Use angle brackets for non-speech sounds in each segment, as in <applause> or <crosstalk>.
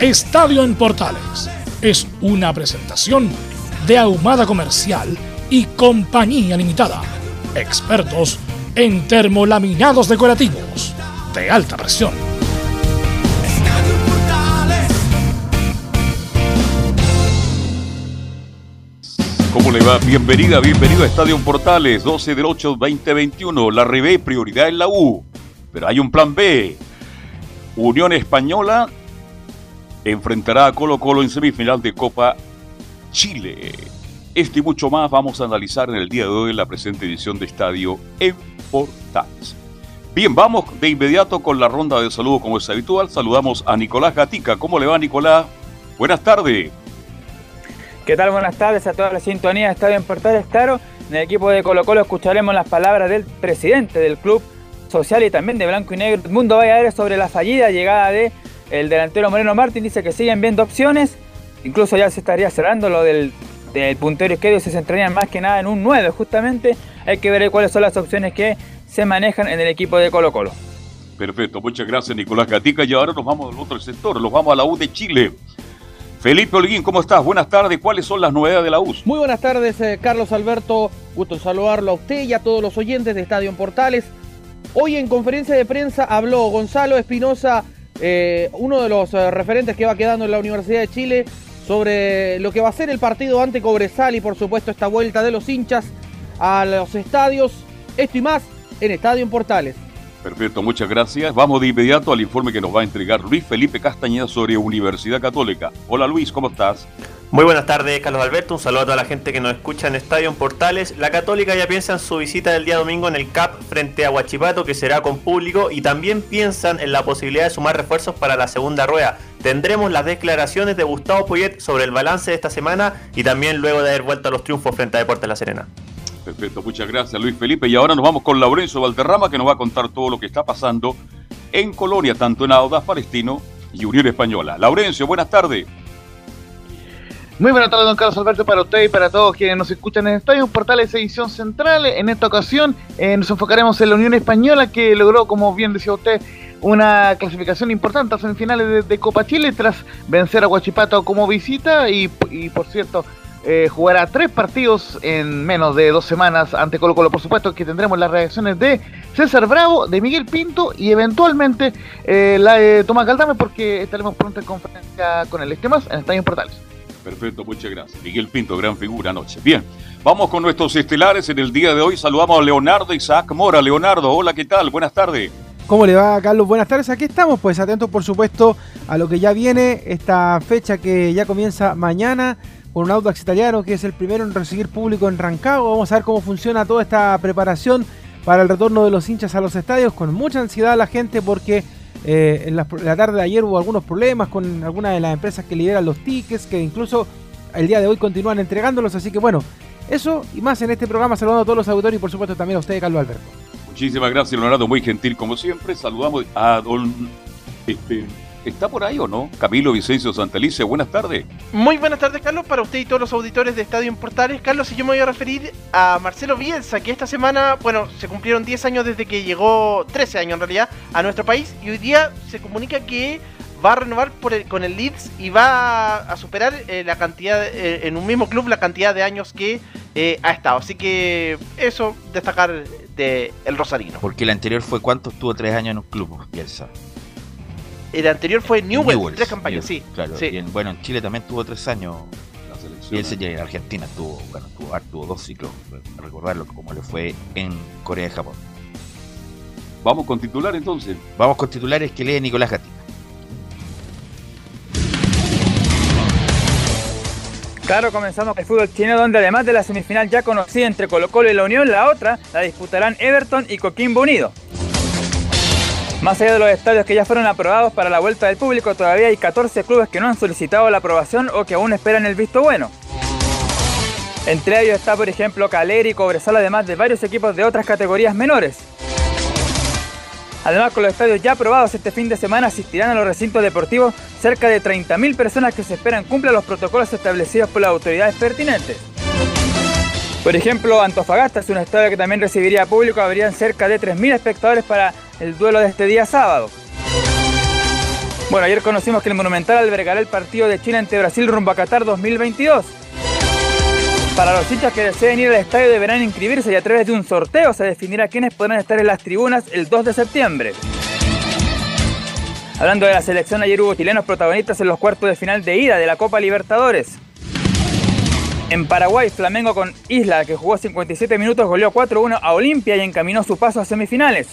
Estadio en Portales es una presentación de Ahumada Comercial y Compañía Limitada. Expertos en termolaminados decorativos de alta presión. ¿Cómo le va? Bienvenida, bienvenido a Estadio Portales, 12 del 8 2021. La Ribé, prioridad en la U. Pero hay un plan B. Unión Española enfrentará a Colo Colo en semifinal de Copa Chile. Este y mucho más vamos a analizar en el día de hoy en la presente edición de Estadio en Portales. Bien, vamos de inmediato con la ronda de saludo como es habitual. Saludamos a Nicolás Gatica. ¿Cómo le va, Nicolás? Buenas tardes. ¿Qué tal? Buenas tardes a toda la sintonía de Estadio en Portales. Claro, en el equipo de Colo Colo escucharemos las palabras del presidente del club social y también de Blanco y Negro. Mundo ver sobre la fallida llegada de el delantero Moreno Martín. Dice que siguen viendo opciones. Incluso ya se estaría cerrando lo del, puntero izquierdo. Se centrarían más que nada en un 9 justamente. Hay que ver cuáles son las opciones que se manejan en el equipo de Colo Colo. Perfecto, muchas gracias Nicolás Gatica. Y ahora nos vamos al otro sector, nos vamos a la U de Chile. Felipe Holguín, ¿cómo estás? Buenas tardes. ¿Cuáles son las novedades de la U? Muy buenas tardes, eh, Carlos Alberto. Gusto saludarlo a usted y a todos los oyentes de Estadio Portales. Hoy en conferencia de prensa habló Gonzalo Espinosa, eh, uno de los eh, referentes que va quedando en la Universidad de Chile, sobre lo que va a ser el partido ante Cobresal y por supuesto esta vuelta de los hinchas a los estadios. Esto y más en Estadio Portales. Perfecto, muchas gracias. Vamos de inmediato al informe que nos va a entregar Luis Felipe Castañeda sobre Universidad Católica. Hola Luis, ¿cómo estás? Muy buenas tardes, Carlos Alberto. Un saludo a toda la gente que nos escucha en Estadio Portales. La Católica ya piensa en su visita del día domingo en el CAP frente a Huachipato, que será con público, y también piensan en la posibilidad de sumar refuerzos para la segunda rueda. Tendremos las declaraciones de Gustavo Poyet sobre el balance de esta semana y también luego de haber vuelto a los triunfos frente a Deportes La Serena. Perfecto, muchas gracias Luis Felipe. Y ahora nos vamos con Laurencio Valderrama que nos va a contar todo lo que está pasando en Colonia, tanto en Audaz Palestino y Unión Española. Laurencio, buenas tardes. Muy buenas tardes, don Carlos Alberto, para usted y para todos quienes nos escuchan en Estadio Portales Edición Central. En esta ocasión eh, nos enfocaremos en la Unión Española que logró, como bien decía usted, una clasificación importante a semifinales de, Copa Chile tras vencer a Huachipato como visita y por cierto, eh, jugará tres partidos en menos de dos semanas ante Colo Colo. Por supuesto que tendremos las reacciones de César Bravo, de Miguel Pinto y eventualmente eh, la de Tomás Galdame porque estaremos pronto en conferencia con el este más en Estadio Portales. Perfecto, muchas gracias. Miguel Pinto, gran figura anoche. Bien, vamos con nuestros estelares en el día de hoy. Saludamos a Leonardo Isaac Mora. Leonardo, hola, ¿qué tal? Buenas tardes. ¿Cómo le va, Carlos? Buenas tardes. Aquí estamos, pues atentos, por supuesto, a lo que ya viene, esta fecha que ya comienza mañana con un Audax italiano que es el primero en recibir público en Rancagua. Vamos a ver cómo funciona toda esta preparación para el retorno de los hinchas a los estadios. Con mucha ansiedad la gente porque eh, en, la, tarde de ayer hubo algunos problemas con algunas de las empresas que liberan los tickets, que incluso el día de hoy continúan entregándolos. Así que bueno, eso y más en este programa. Saludando a todos los auditores y por supuesto también a usted, Carlos Alberto. Muchísimas gracias, Leonardo. Muy gentil como siempre. Saludamos a don este, ¿Está por ahí o no? Camilo Vicencio Santelice, buenas tardes. Muy buenas tardes, Carlos, para usted y todos los auditores de Estadio en Portales. Carlos, y yo me voy a referir a Marcelo Bielsa, que esta semana, bueno, se cumplieron 10 años desde que llegó, 13 años en realidad, a nuestro país, y hoy día se comunica que va a renovar con el Leeds y va a superar eh, la cantidad, eh, en un mismo club, la cantidad de años que eh, ha estado. Así que eso, destacar de el Rosarino. Porque el anterior fue cuánto estuvo tres años en un club, Bielsa. El anterior fue Newell, Newell's, tres campañas, sí. Claro, sí. y en, bueno, en Chile también tuvo tres años. La selección. Y él en Argentina, tuvo, bueno, tuvo, tuvo dos ciclos, recordarlo como le fue en Corea y Japón. Vamos con titular entonces. Vamos con titulares que lee Nicolás Gatica. Claro, comenzamos con el fútbol chino, donde además de la semifinal ya conocida entre Colo Colo y la Unión, la otra la disputarán Everton y Coquimbo Unido. Más allá de los estadios que ya fueron aprobados para la vuelta del público, todavía hay 14 clubes que no han solicitado la aprobación o que aún esperan el visto bueno. Entre ellos está, por ejemplo, Caleri y Cobresal, además de varios equipos de otras categorías menores. Además, con los estadios ya aprobados este fin de semana, asistirán a los recintos deportivos cerca de 30.000 personas que se esperan cumplan los protocolos establecidos por las autoridades pertinentes. Por ejemplo, Antofagasta es un estadio que también recibiría público, habrían cerca de 3.000 espectadores para el duelo de este día sábado. Bueno, ayer conocimos que el Monumental albergará el partido de Chile ante Brasil rumbo a Qatar 2022. Para los hinchas que deseen ir al estadio deberán inscribirse y a través de un sorteo se definirá quiénes podrán estar en las tribunas el 2 de septiembre. Hablando de la selección, ayer hubo chilenos protagonistas en los cuartos de final de ida de la Copa Libertadores. En Paraguay, Flamengo con Isla, que jugó 57 minutos, goleó 4-1 a Olimpia y encaminó su paso a semifinales.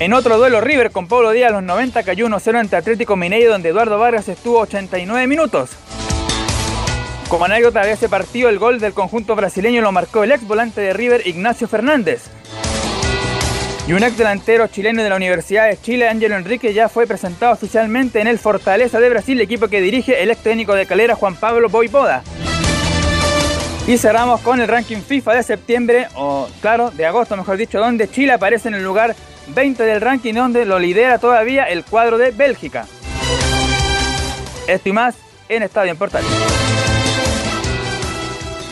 En otro duelo, River con Pablo Díaz los 90 cayó 1-0 ante Atlético Mineiro, donde Eduardo Vargas estuvo 89 minutos. Como anécdota de ese partido, el gol del conjunto brasileño lo marcó el ex volante de River, Ignacio Fernández. Y un ex delantero chileno de la Universidad de Chile, Ángelo Enrique, ya fue presentado oficialmente en el Fortaleza de Brasil, equipo que dirige el ex técnico de Calera, Juan Pablo Boivoda. Y cerramos con el ranking FIFA de septiembre, o claro, de agosto mejor dicho, donde Chile aparece en el lugar 20 del ranking, donde lo lidera todavía el cuadro de Bélgica. Esto y más en Estadio en Portal.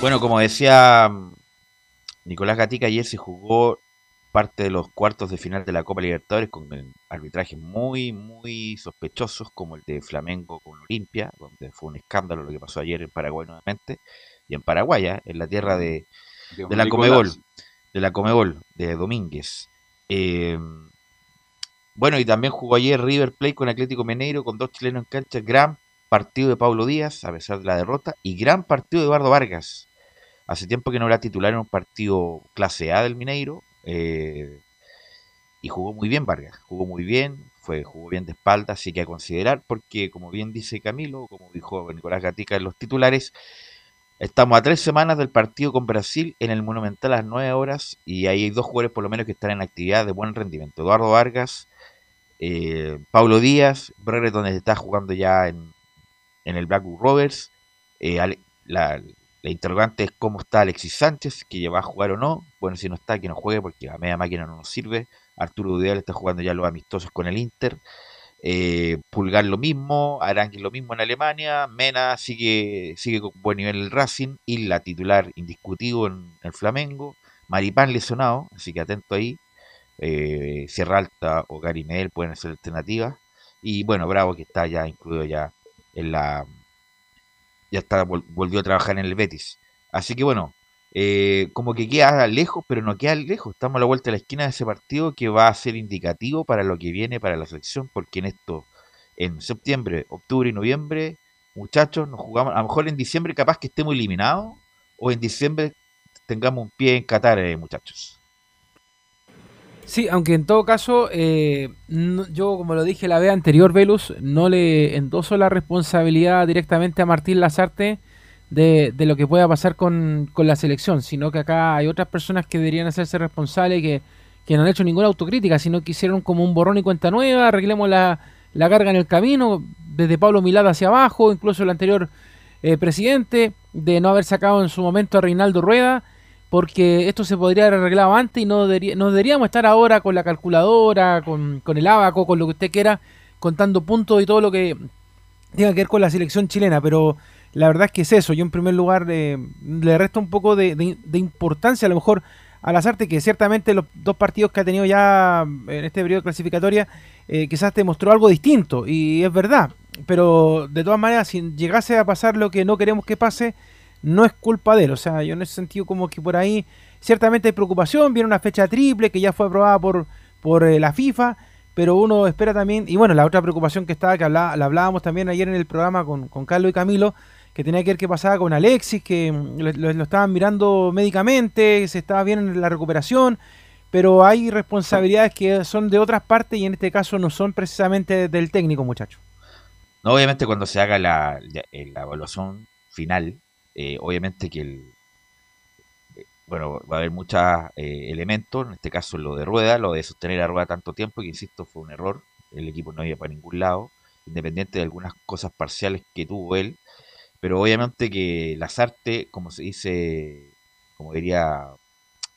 Bueno, como decía mm, Nicolás Gatica, ayer se jugó parte de los cuartos de final de la Copa Libertadores con arbitrajes muy, muy sospechosos, como el de Flamengo con Olimpia, donde fue un escándalo lo que pasó ayer en Paraguay nuevamente, y en Paraguay, ¿eh? en la tierra de, de la Comebol, de la Comebol, de Domínguez. Eh, bueno, y también jugó ayer River Plate con Atlético Mineiro, con dos chilenos en cancha, gran partido de Pablo Díaz, a pesar de la derrota, y gran partido de Eduardo Vargas. Hace tiempo que no era titular en un partido clase A del Mineiro, eh, y jugó muy bien Vargas, jugó muy bien, fue, jugó bien de espalda, así que a considerar, porque como bien dice Camilo, como dijo Nicolás Gatica en los titulares, estamos a tres semanas del partido con Brasil en el Monumental a las 9 horas, y ahí hay dos jugadores por lo menos que están en actividad de buen rendimiento, Eduardo Vargas, eh, Pablo Díaz, Brereton está jugando ya en, en el Blackwood Rovers, eh, la, la interrogante es cómo está Alexis Sánchez, que ya va a jugar o no. Bueno, si no está, que no juegue porque a media máquina no nos sirve. Arturo Vidal está jugando ya los amistosos con el Inter. Eh, Pulgar lo mismo, Arangui lo mismo en Alemania. Mena sigue, sigue con buen nivel el Racing. Y la titular indiscutido en el Flamengo. Maripán lesionado, así que atento ahí. Eh, Sierra Alta o Gary Medel pueden ser alternativas. Y bueno, Bravo que está ya incluido ya en la ya está, volvió a trabajar en el Betis. Así que bueno, eh, como que queda lejos, pero no queda lejos. Estamos a la vuelta de la esquina de ese partido que va a ser indicativo para lo que viene para la selección, porque en esto, en septiembre, octubre y noviembre, muchachos, nos jugamos, a lo mejor en diciembre capaz que estemos eliminados, o en diciembre tengamos un pie en Qatar, eh, muchachos. Sí, aunque en todo caso, eh, yo como lo dije la vez anterior, Velus, no le endoso la responsabilidad directamente a Martín Lazarte de, de lo que pueda pasar con, con, la selección, sino que acá hay otras personas que deberían hacerse responsables que, que no han hecho ninguna autocrítica, sino que hicieron como un borrón y cuenta nueva, arreglemos la, la carga en el camino, desde Pablo Milada hacia abajo, incluso el anterior eh, presidente, de no haber sacado en su momento a Reinaldo Rueda porque esto se podría haber arreglado antes y no, debería, no deberíamos estar ahora con la calculadora, con, el abaco, con lo que usted quiera, contando puntos y todo lo que tenga que ver con la selección chilena, pero la verdad es que es eso. Yo en primer lugar eh, le resto un poco de, de, de, importancia a lo mejor a las artes, que ciertamente los dos partidos que ha tenido ya en este periodo clasificatoria eh, quizás te mostró algo distinto, y es verdad, pero de todas maneras, si llegase a pasar lo que no queremos que pase, no es culpa de él. O sea, yo en ese sentido como que por ahí ciertamente hay preocupación, viene una fecha triple que ya fue aprobada por, por eh, la FIFA, pero uno espera también, y bueno, la otra preocupación que estaba, que la hablábamos también ayer en el programa con, con Carlos y Camilo, que tenía que ver qué pasaba con Alexis, que mm, lo, estaban mirando médicamente, se estaba bien en la recuperación, pero hay responsabilidades que son de otras partes y en este caso no son precisamente del técnico, muchacho. No, obviamente cuando se haga la, la- eh, la evaluación final, eh, obviamente que el eh, bueno, va a haber muchos elementos, en este caso lo de rueda, lo de sostener a rueda tanto tiempo, que insisto, fue un error, el equipo no iba para ningún lado, independiente de algunas cosas parciales que tuvo él, pero obviamente que Lazarte, como se dice, como diría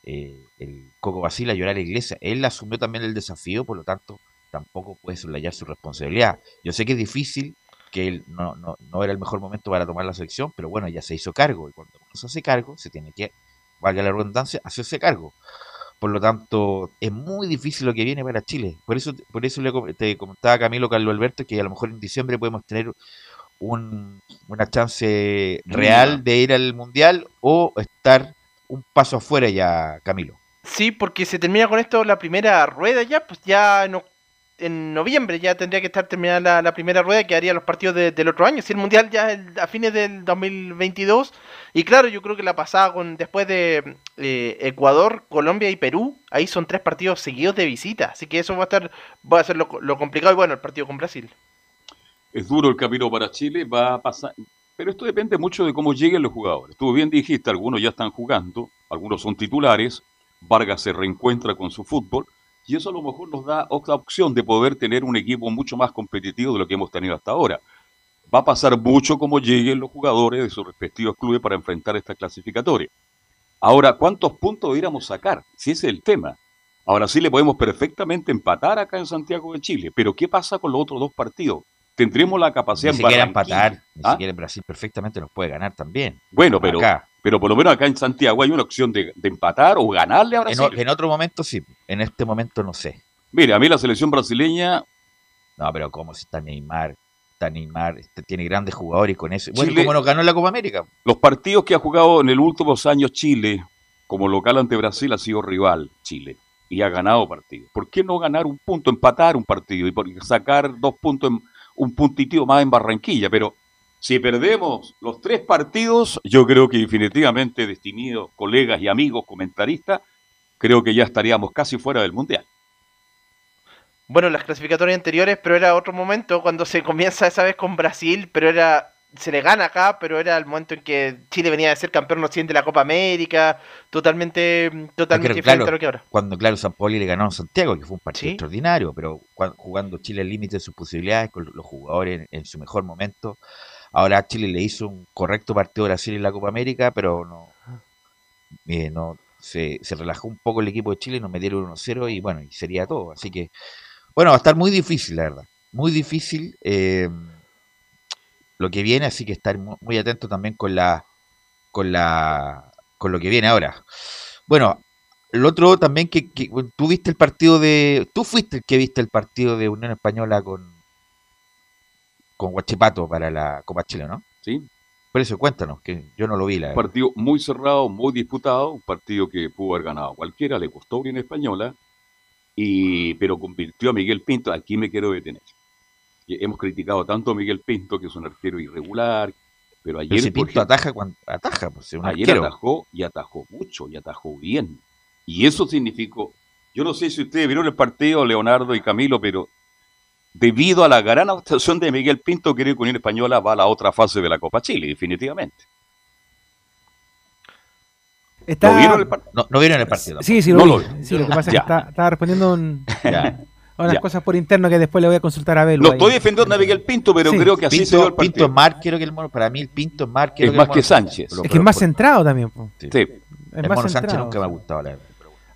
eh, el Coco Basila, llorar a la iglesia, él asumió también el desafío, por lo tanto, tampoco puede soslayar su responsabilidad. Yo sé que es difícil, que él no, no, no era el mejor momento para tomar la selección, pero bueno, ya se hizo cargo, y cuando uno se hace cargo, se tiene que, valga la redundancia, hacerse cargo. Por lo tanto, es muy difícil lo que viene para Chile. Por eso, por eso le te comentaba Camilo Carlos Alberto que a lo mejor en diciembre podemos tener un, una chance real de ir al Mundial o estar un paso afuera ya, Camilo. Sí, porque se termina con esto la primera rueda ya, pues ya en, oc- en noviembre ya tendría que estar terminada la, primera rueda que haría los partidos de- del otro año. Si el Mundial ya a fines del 2022. Y claro, yo creo que la pasada con después de eh, Ecuador, Colombia y Perú, ahí son tres partidos seguidos de visita. Así que eso va a estar, va a ser lo, lo complicado y bueno, el partido con Brasil. Es duro el camino para Chile, va a pasar. Pero esto depende mucho de cómo lleguen los jugadores. Tú bien dijiste, algunos ya están jugando, algunos son titulares, Vargas se reencuentra con su fútbol, y eso a lo mejor nos da otra opción de poder tener un equipo mucho más competitivo de lo que hemos tenido hasta ahora. Va a pasar mucho cómo lleguen los jugadores de sus respectivos clubes para enfrentar esta clasificatoria. Ahora, ¿cuántos puntos deberíamos sacar? Si ese es el tema. Ahora sí le podemos perfectamente empatar acá en Santiago de Chile, pero ¿qué pasa con los otros dos partidos? ¿Tendremos la capacidad Ni siquiera empatar, ni ¿Ah? siquiera en Brasil perfectamente nos puede ganar también. Bueno, pero, Acá. pero por lo menos acá en Santiago hay una opción de, de empatar o ganarle a Brasil. en otro momento sí, en este momento no sé. Mire, a mí la selección brasileña, No, pero como si está Neymar, está Neymar, este, tiene grandes jugadores y con eso. Bueno, Chile- como nos ganó en la Copa América. los partidos que ha jugado en los últimos años Chile como local ante Brasil ha sido rival Chile y ha ganado partidos. ¿Por qué no ganar un punto, empatar un partido y por- sacar dos puntos, en, un puntitito más en Barranquilla? Pero si perdemos los tres partidos, yo creo que definitivamente, destinados colegas y amigos comentaristas, creo que ya estaríamos casi fuera del Mundial. Bueno, las clasificatorias anteriores, pero era otro momento cuando se comienza esa vez con Brasil, pero era se le gana acá, pero era el momento en que Chile venía de ser campeón recién de la Copa América, totalmente totalmente Creo, diferente claro, a lo que ahora. Cuando, claro, San Poli le ganó a Santiago, que fue un partido Sí. extraordinario, pero cua- jugando Chile al límite de sus posibilidades, con los jugadores en, en su mejor momento. Ahora Chile le hizo un correcto partido a Brasil en la Copa América, pero no, eh, no se, se relajó un poco el equipo de Chile, nos metieron 1-0 y bueno, y sería todo. Así que, bueno, va a estar muy difícil, la verdad. Muy difícil eh, lo que viene, así que estar mu- muy atento también con la con la con lo que viene ahora. Bueno, el otro también que, que tú viste el partido de tú fuiste el que viste el partido de Unión Española con con Huachipato para la Copa Chile, ¿no? ¿sí? Por eso cuéntanos, que yo no lo vi la Un partido muy cerrado, muy disputado, un partido que pudo haber ganado cualquiera, le costó Unión Española, y, pero convirtió a Miguel Pinto, aquí me quiero detener. Hemos criticado tanto a Miguel Pinto, que es un arquero irregular, pero Pero ayer, si por Pinto ejemplo, ataja cuando ataja, pues es un ayer arquero. atajó y atajó mucho y atajó bien. Y eso significó, yo no sé si ustedes vieron el partido, Leonardo y Camilo, pero debido a la gran actuación de Miguel Pinto, creo que Unión Española va a la otra fase de la Copa Chile, definitivamente. Está... ¿Lo vieron el partido? No, no vieron el partido. Sí, sí, lo No vi. lo vi. Sí, lo que pasa es que está- estaba respondiendo un- <laughs> unas Ya. cosas por interno que después le voy a consultar a Belu. No ahí. estoy defendiendo a Miguel Pinto, pero Sí. creo que así se dio el Pinto, Pinto es más que el mono. Para mí el Pinto es más arquero Es el más que Sánchez. Es que es más centrado también. po. Sí. Es el más Mono Sánchez nunca me ha sí. gustado, la verdad.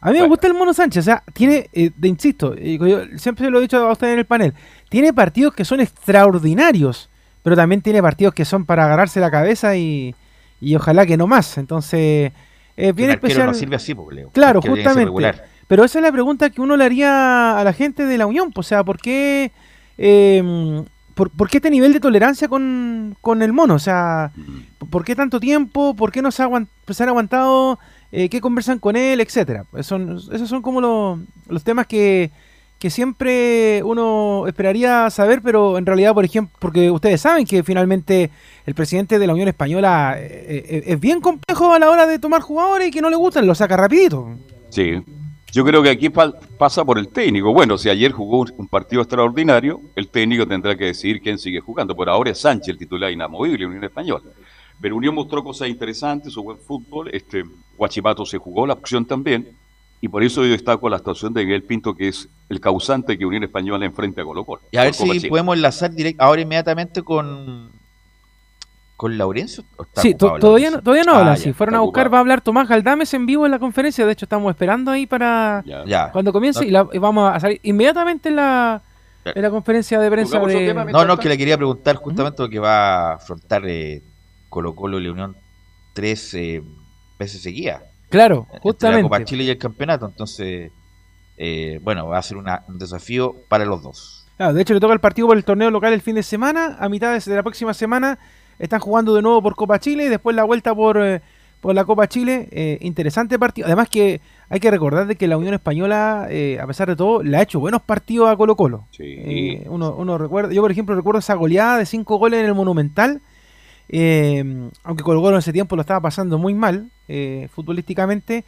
A mí me Bueno. gusta el Mono Sánchez, o sea, tiene, eh, de insisto, y yo siempre se lo he dicho a usted en el panel, tiene partidos que son extraordinarios, pero también tiene partidos que son para agarrarse la cabeza y, y ojalá que no más. Entonces, es bien arquero especial. no sirve así, Leo. Claro, El justamente. Pero esa es la pregunta que uno le haría a la gente de la Unión. O sea, ¿por qué, eh, por, por qué este nivel de tolerancia con, con el mono? O sea, ¿por qué tanto tiempo? ¿Por qué no se, aguant- se han aguantado? Eh, ¿Qué conversan con él? Etcétera. Pues son, esos son como los, los temas que, que siempre uno esperaría saber, pero en realidad, por ejemplo, porque ustedes saben que finalmente el presidente de la Unión Española eh, eh, es bien complejo a la hora de tomar jugadores y que no le gustan, lo saca rapidito. Sí, yo creo que aquí pasa por el técnico. Bueno, si ayer jugó un partido extraordinario, el técnico tendrá que decidir quién sigue jugando. Por ahora es Sánchez el titular inamovible, Unión Española. Pero Unión mostró cosas interesantes, su buen fútbol. Este Guachipato se jugó la opción también. Y por eso yo destaco la actuación de Miguel Pinto, que es el causante que Unión Española enfrenta a Colo Colo. Y a ver si podemos enlazar directo ahora inmediatamente con, con Laurencio. Sí, todavía no, todavía no habla. Ah, si fueron a buscar, va a hablar Tomás Galdames en vivo en la conferencia. De hecho, estamos esperando ahí para cuando comience y, vamos a salir inmediatamente en la, en la conferencia de prensa. De... No, no, que le quería preguntar justamente lo que va a afrontar eh, Colo Colo y León tres eh, veces seguidas. Claro, justamente. La Copa Chile y el campeonato, entonces, eh, bueno, va a ser un desafío para los dos. Claro, de hecho le toca el partido por el torneo local el fin de semana, a mitad de la próxima semana están jugando de nuevo por Copa Chile y después la vuelta por, eh, por la Copa Chile. Eh, interesante partido. Además que hay que recordar de que la Unión Española, a pesar de todo, le ha hecho buenos partidos a Colo Colo. Sí. uno, uno recuerda, yo por ejemplo recuerdo esa goleada de cinco goles en el Monumental eh, aunque Colo Colo en ese tiempo lo estaba pasando muy mal eh, futbolísticamente.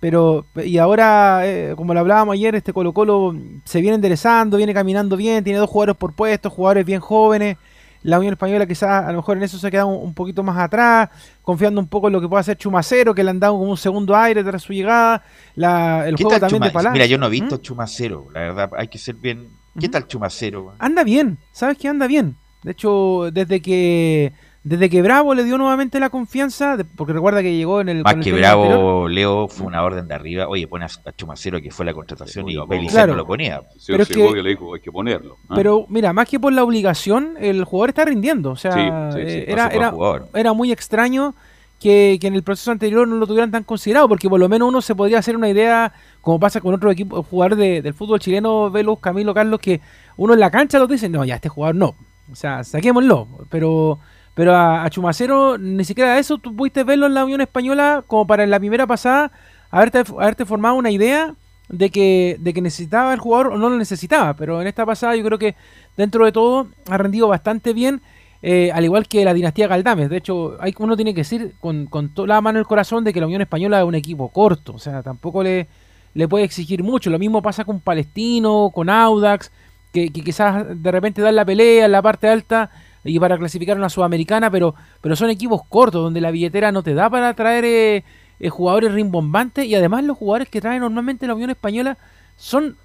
Pero, y ahora, eh, como lo hablábamos ayer, este Colo Colo se viene enderezando, viene caminando bien, tiene dos jugadores por puestos, jugadores bien jóvenes. La Unión Española quizás a lo mejor en eso se ha quedado un, poquito más atrás, confiando un poco en lo que puede hacer Chumacero, que le han dado como un segundo aire tras su llegada. La, el juego también de Mira, yo no he visto ¿Mm? Chumacero, la verdad, hay que ser bien... ¿Qué tal Chumacero? Anda bien, ¿sabes que anda bien? De hecho, desde que desde que Bravo le dio nuevamente la confianza, porque recuerda que llegó en el. Más que Bravo, Leo fue una orden de arriba. Oye, pone a Chumacero que fue la contratación y Belicero no lo ponía. pero es que, le dijo, hay que ponerlo. Pero mira, más que por la obligación, el jugador está rindiendo. O sea, eh, era, era, era muy extraño que, en el proceso anterior no lo tuvieran tan considerado, porque por lo menos uno se podría hacer una idea, como pasa con otro equipo, jugador de, del fútbol chileno, Velus, Camilo, Carlos, que uno en la cancha lo dice, no, ya este jugador no. O sea, saquémoslo. Pero pero a, Chumacero ni siquiera eso tú pudiste verlo en la Unión Española como para en la primera pasada haberte, haberte formado una idea de que, de que necesitaba el jugador o no lo necesitaba. Pero en esta pasada yo creo que dentro de todo ha rendido bastante bien. Eh, al igual que la dinastía Galdames. De hecho, hay, uno tiene que decir con, con toda la mano en el corazón de que la Unión Española es un equipo corto. O sea, tampoco le, le puede exigir mucho. Lo mismo pasa con Palestino, con Audax, que, que quizás de repente dan la pelea en la parte alta y para clasificar una sudamericana, pero, pero son equipos cortos donde la billetera no te da para traer eh, eh, jugadores rimbombantes y además los jugadores que trae normalmente la Unión Española son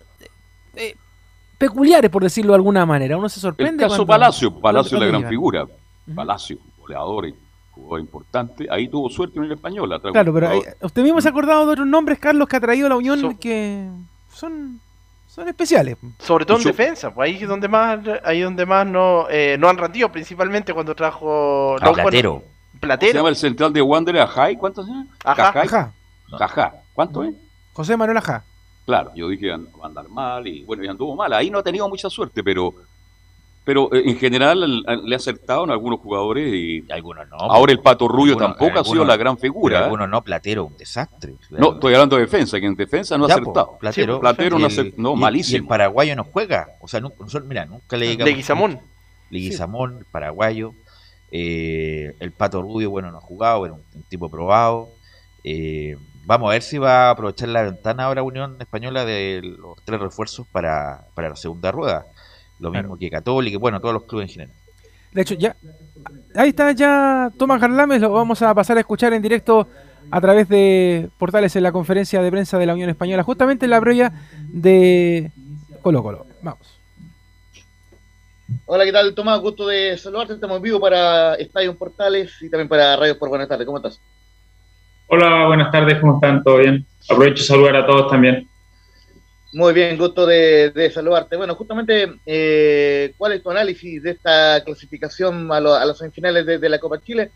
eh, peculiares, por decirlo de alguna manera. Uno se sorprende. El caso Palacio, Palacio es la gran figura. Palacio, goleador y jugador importante. Ahí tuvo suerte en la Española. Claro, pero usted mismo se ha acordado de otros nombres, Carlos, que ha traído la Unión que son son especiales. Sobre todo en defensa, pues ahí es donde más, ahí donde más no, eh, no han rendido, principalmente cuando trajo ah, Platero. Platero. ¿Se llama el central de Wander Ajay? ¿Cuántos años? Ajá. Ajá. ¿Cuánto es? José Manuel Ajá. Claro, yo dije va a andar mal y bueno, ya anduvo mal. Ahí no ha tenido mucha suerte, pero pero eh, en general le ha acertado en algunos jugadores y algunos no. Ahora el Pato Rubio tampoco ha sido la gran figura. ¿eh? Algunos no, Platero, un desastre. No, estoy hablando de defensa, que en defensa no ha acertado. Platero, Platero no, no malísimo. Y el paraguayo no juega. O sea, mira, nunca le digamos. Leguizamón. Leguizamón, el paraguayo. Eh, el Pato Rubio, bueno, no ha jugado, era un, tipo probado. vamos a ver si va a aprovechar la ventana ahora Unión Española de los tres refuerzos para, para la segunda rueda lo mismo que Católica, bueno, todos los clubes en general. De hecho, ya. Ahí está ya Tomás Garlames, lo vamos a pasar a escuchar en directo a través de portales en la conferencia de prensa de la Unión Española, justamente en la previa de Colo Colo. Vamos. Hola, ¿qué tal Tomás? Gusto de saludarte. Estamos en vivo para Estadio Portales y también para Radio por Buenas tardes. ¿Cómo estás? Hola, buenas tardes. ¿Cómo están? ¿Todo bien? Aprovecho de saludar a todos también. Muy bien, gusto de, saludarte. Bueno, justamente, eh, ¿cuál es tu análisis de esta clasificación a, lo, a las semifinales de, la Copa Chile?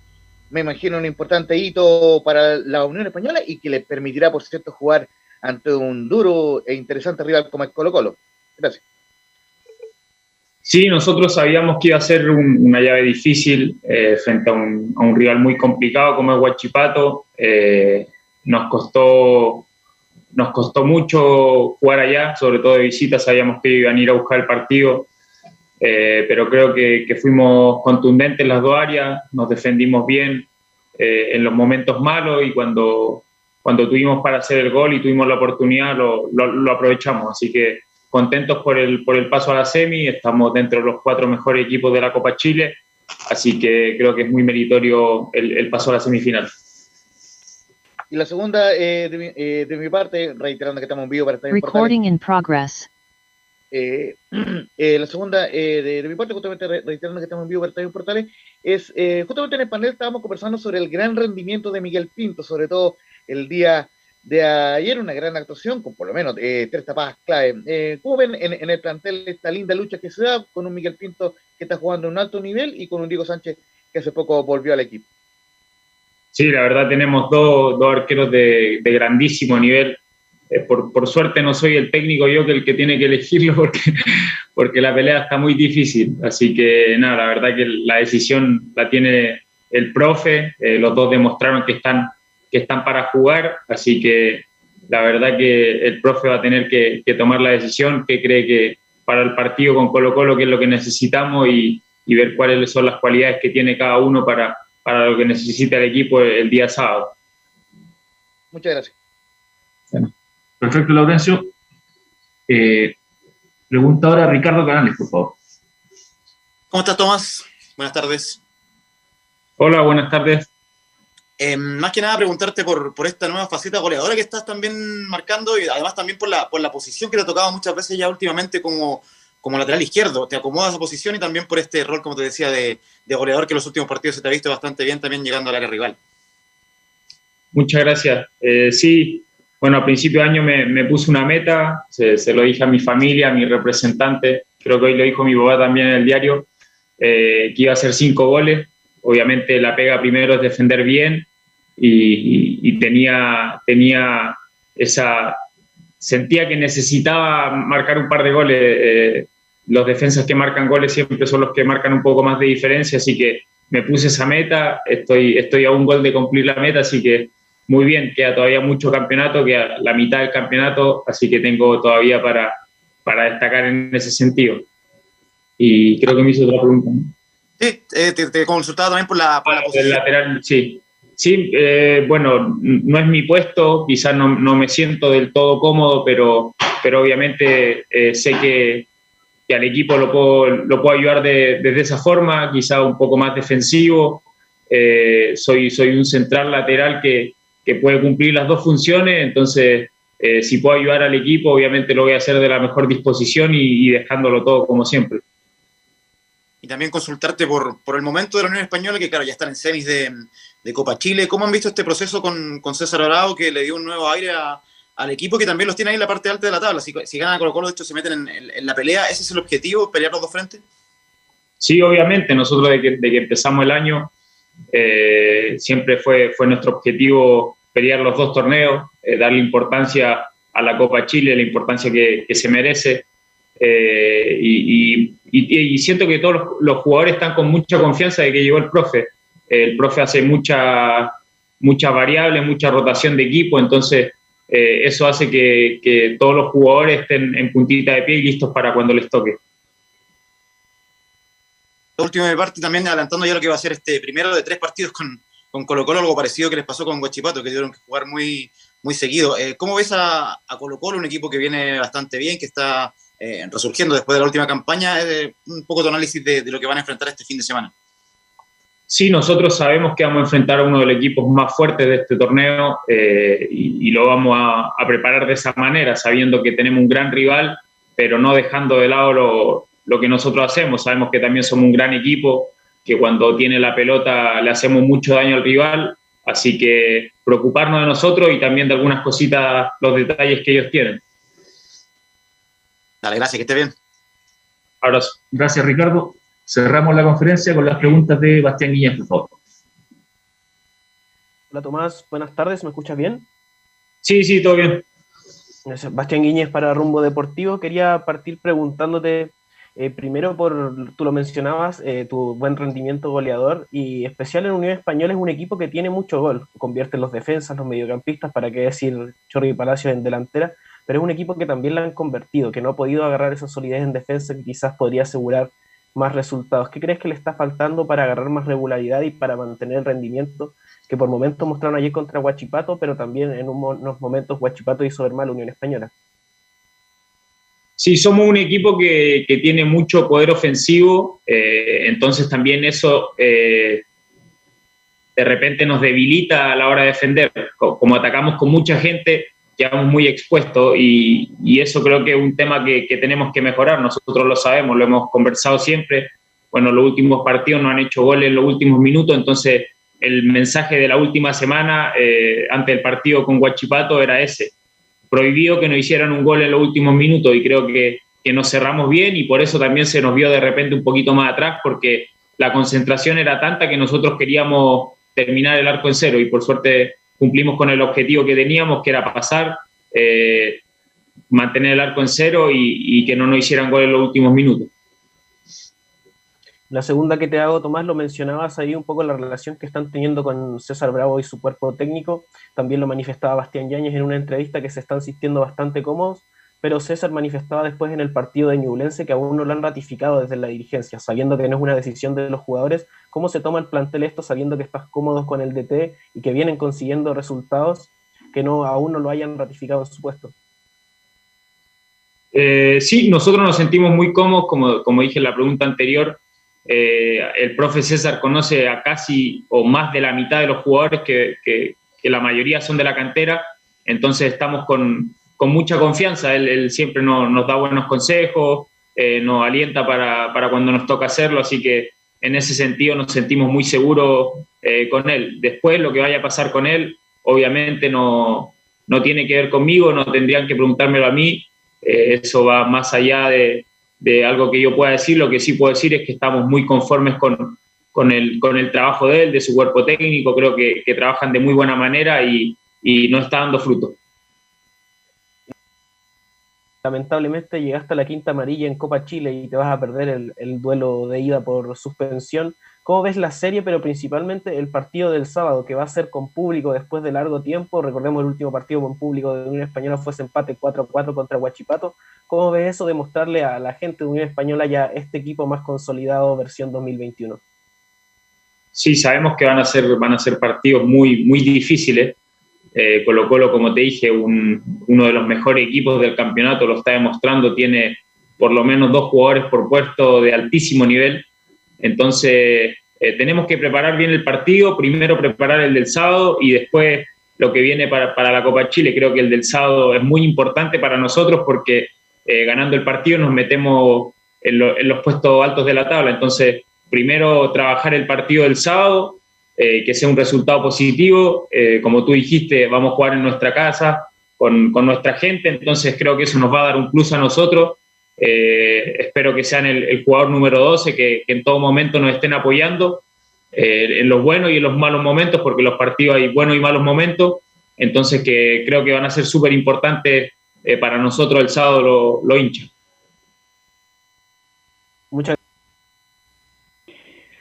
Me imagino un importante hito para la Unión Española y que le permitirá, por cierto, jugar ante un duro e interesante rival como el Colo Colo. Gracias. Sí, nosotros sabíamos que iba a ser una llave difícil eh, frente a un, rival muy complicado como es Huachipato. Eh, nos costó nos costó mucho jugar allá, sobre todo de visita, sabíamos que iban a ir a buscar el partido, eh, pero creo que, fuimos contundentes en las dos áreas, nos defendimos bien eh, en los momentos malos y cuando, cuando tuvimos para hacer el gol y tuvimos la oportunidad lo, lo, aprovechamos. Así que contentos por el, por el paso a la semi, estamos dentro de los cuatro mejores equipos de la Copa Chile, así que creo que es muy meritorio el, el paso a la semifinal. Y la segunda, eh, de, mi, eh, de, mi, parte, reiterando que estamos en vivo para estar Recording in progress. Eh, <clears throat> eh, la segunda, eh, de, de, mi parte, justamente reiterando que estamos en vivo para estar en portales, es eh, justamente en el panel estábamos conversando sobre el gran rendimiento de Miguel Pinto, sobre todo el día de ayer, una gran actuación con por lo menos tres tapadas clave. ¿Cómo ven en, en, el plantel esta linda lucha que se da con un Miguel Pinto que está jugando en un alto nivel y con un Diego Sánchez que hace poco volvió al equipo? Sí, la verdad tenemos dos, dos arqueros de, de, grandísimo nivel. Eh, por, por, suerte no soy el técnico yo que el que tiene que elegirlo <laughs> porque, porque la pelea está muy difícil. Así que nada, la verdad que la decisión la tiene el profe. Eh, los dos demostraron que están, que están para jugar. Así que la verdad que el profe va a tener que, que tomar la decisión que cree que para el partido con Colo Colo, que es lo que necesitamos y, y ver cuáles son las cualidades que tiene cada uno para para lo que necesita el equipo el día sábado. Muchas gracias. Bueno, perfecto, Laurencio. Eh, pregunta ahora Ricardo Canales, por favor. ¿Cómo estás, Tomás? Buenas tardes. Hola, buenas tardes. Eh, más que nada preguntarte por, por, esta nueva faceta goleadora que estás también marcando y además también por la, por la posición que te ha tocado muchas veces ya últimamente como, como lateral izquierdo. Te acomodas esa posición y también por este rol, como te decía, de, goleador que en los últimos partidos se te ha visto bastante bien también llegando al área rival. Muchas gracias. Eh, sí, bueno, a principio de año me, puse una meta, se, lo dije a mi familia, a mi representante, creo que hoy lo dijo mi papá también en el diario, eh, que iba a hacer cinco goles. Obviamente la pega primero es defender bien y tenía, tenía esa... Sentía que necesitaba marcar un par de goles. Eh, los defensas que marcan goles siempre son los que marcan un poco más de diferencia, así que me puse esa meta, estoy, estoy a un gol de cumplir la meta, así que muy bien, queda todavía mucho campeonato, queda la mitad del campeonato, así que tengo todavía para, para destacar en ese sentido. Y creo que me hizo otra pregunta. Sí, eh, te, te, consultaba también por la, por la posición. lateral, sí. Sí, eh, bueno, no es mi puesto, quizás no, no, me siento del todo cómodo, pero, pero obviamente eh, sé que, que al equipo lo puedo, lo puedo ayudar de, desde esa forma, quizá un poco más defensivo. Eh, soy, soy un central lateral que, que, puede cumplir las dos funciones, entonces eh, si puedo ayudar al equipo, obviamente lo voy a hacer de la mejor disposición y, dejándolo todo como siempre. Y también consultarte por, por, el momento de la Unión Española, que claro, ya están en semis de, de Copa Chile. ¿Cómo han visto este proceso con, con César Arao, que le dio un nuevo aire a, al equipo que también los tiene ahí en la parte alta de la tabla. Si, si ganan Colo Colo, de hecho, se meten en, en, en, la pelea. ¿Ese es el objetivo, pelear los dos frentes? Sí, obviamente. Nosotros de que, de que empezamos el año eh, siempre fue, fue nuestro objetivo pelear los dos torneos, eh, darle importancia a la Copa Chile, la importancia que, que se merece. Eh, y, y, y, siento que todos los, los, jugadores están con mucha confianza de que llegó el profe. El profe hace mucha, mucha variable, mucha rotación de equipo, entonces eh, eso hace que, todos los jugadores estén en puntita de pie y listos para cuando les toque. La última parte también adelantando ya lo que va a ser este primero de tres partidos con, con Colo Colo, algo parecido que les pasó con Guachipato, que tuvieron que jugar muy, muy seguido. Eh, ¿Cómo ves a, a, Colo Colo, un equipo que viene bastante bien, que está eh, resurgiendo después de la última campaña? Eh, un poco de análisis de lo que van a enfrentar este fin de semana. Sí, nosotros sabemos que vamos a enfrentar a uno de los equipos más fuertes de este torneo eh, y, y, lo vamos a, a, preparar de esa manera, sabiendo que tenemos un gran rival, pero no dejando de lado lo, lo, que nosotros hacemos. Sabemos que también somos un gran equipo, que cuando tiene la pelota le hacemos mucho daño al rival, así que preocuparnos de nosotros y también de algunas cositas, los detalles que ellos tienen. Dale, gracias, que esté bien. Abrazo. Gracias, Ricardo. Cerramos la conferencia con las preguntas de Bastián Guiñez, por favor. Hola Tomás, buenas tardes, ¿me escuchas bien? Sí, sí, todo bien. Bastián Guiñez para Rumbo Deportivo. Quería partir preguntándote Eh, primero, por tú lo mencionabas, eh, tu buen rendimiento goleador y especial en Unión Española es un equipo que tiene mucho gol, convierte los defensas, los mediocampistas, para qué decir Chorri y Palacios en delantera, pero es un equipo que también la han convertido, que no ha podido agarrar esa solidez en defensa que quizás podría asegurar más resultados. ¿Qué crees que le está faltando para agarrar más regularidad y para mantener el rendimiento que por momentos mostraron ayer contra Huachipato, pero también en unos momentos Huachipato hizo ver mal Unión Española? Sí, somos un equipo que, tiene mucho poder ofensivo, eh, entonces también eso eh, de repente nos debilita a la hora de defender. Como atacamos con mucha gente, quedamos muy expuestos y, eso creo que es un tema que, tenemos que mejorar. Nosotros lo sabemos, lo hemos conversado siempre. Bueno, los últimos partidos no han hecho goles en los últimos minutos, entonces el mensaje de la última semana eh, ante el partido con Guachipato era ese prohibido que nos hicieran un gol en los últimos minutos y creo que, que nos cerramos bien y por eso también se nos vio de repente un poquito más atrás porque la concentración era tanta que nosotros queríamos terminar el arco en cero y por suerte cumplimos con el objetivo que teníamos, que era pasar, eh, mantener el arco en cero y, que no nos hicieran gol en los últimos minutos. La segunda que te hago, Tomás, lo mencionabas ahí un poco la relación que están teniendo con César Bravo y su cuerpo técnico. También lo manifestaba Bastián Yáñez en una entrevista que se están sintiendo bastante cómodos, pero César manifestaba después en el partido de Ñublense que aún no lo han ratificado desde la dirigencia, sabiendo que no es una decisión de los jugadores. ¿Cómo se toma el plantel esto sabiendo que estás cómodos con el DT y que vienen consiguiendo resultados que no aún no lo hayan ratificado en su puesto? Eh, sí, nosotros nos sentimos muy cómodos, como, como dije en la pregunta anterior, eh, el profe César conoce a casi o más de la mitad de los jugadores que, la mayoría son de la cantera, entonces estamos con, mucha confianza, él, siempre nos, da buenos consejos, eh, nos alienta para, cuando nos toca hacerlo, así que en ese sentido nos sentimos muy seguros eh, con él. Después lo que vaya a pasar con él, obviamente no, no tiene que ver conmigo, no tendrían que preguntármelo a mí, eso va más allá de, de algo que yo pueda decir, lo que sí puedo decir es que estamos muy conformes con, con, el, con el trabajo de él, de su cuerpo técnico, creo que, trabajan de muy buena manera y, y no está dando fruto. Lamentablemente llegaste a la quinta amarilla en Copa Chile y te vas a perder el, el duelo de ida por suspensión. ¿Cómo ves la serie, pero principalmente el partido del sábado, que va a ser con público después de largo tiempo? Recordemos el último partido con público de Unión Española fue ese empate 4-4 contra Huachipato. ¿Cómo ves eso de mostrarle a la gente de Unión Española ya este equipo más consolidado versión 2021? Sí, sabemos que van a ser, van a ser partidos muy, muy difíciles. Eh, Colo Colo, como te dije, uno de los mejores equipos del campeonato, lo está demostrando, tiene por lo menos dos jugadores por puesto de altísimo nivel entonces, eh, tenemos que preparar bien el partido, primero preparar el del sábado y después lo que viene para, la Copa Chile. Creo que el del sábado es muy importante para nosotros porque eh, ganando el partido nos metemos en, los puestos altos de la tabla. Entonces, primero trabajar el partido del sábado, eh, que sea un resultado positivo. como tú dijiste, vamos a jugar en nuestra casa, con, con nuestra gente, entonces creo que eso nos va a dar un plus a nosotros eh, espero que sean el, jugador número 12, que, en todo momento nos estén apoyando eh, en los buenos y en los malos momentos, porque los partidos hay buenos y malos momentos. Entonces, que creo que van a ser súper importantes eh, para nosotros el sábado los lo hinchas. Muchas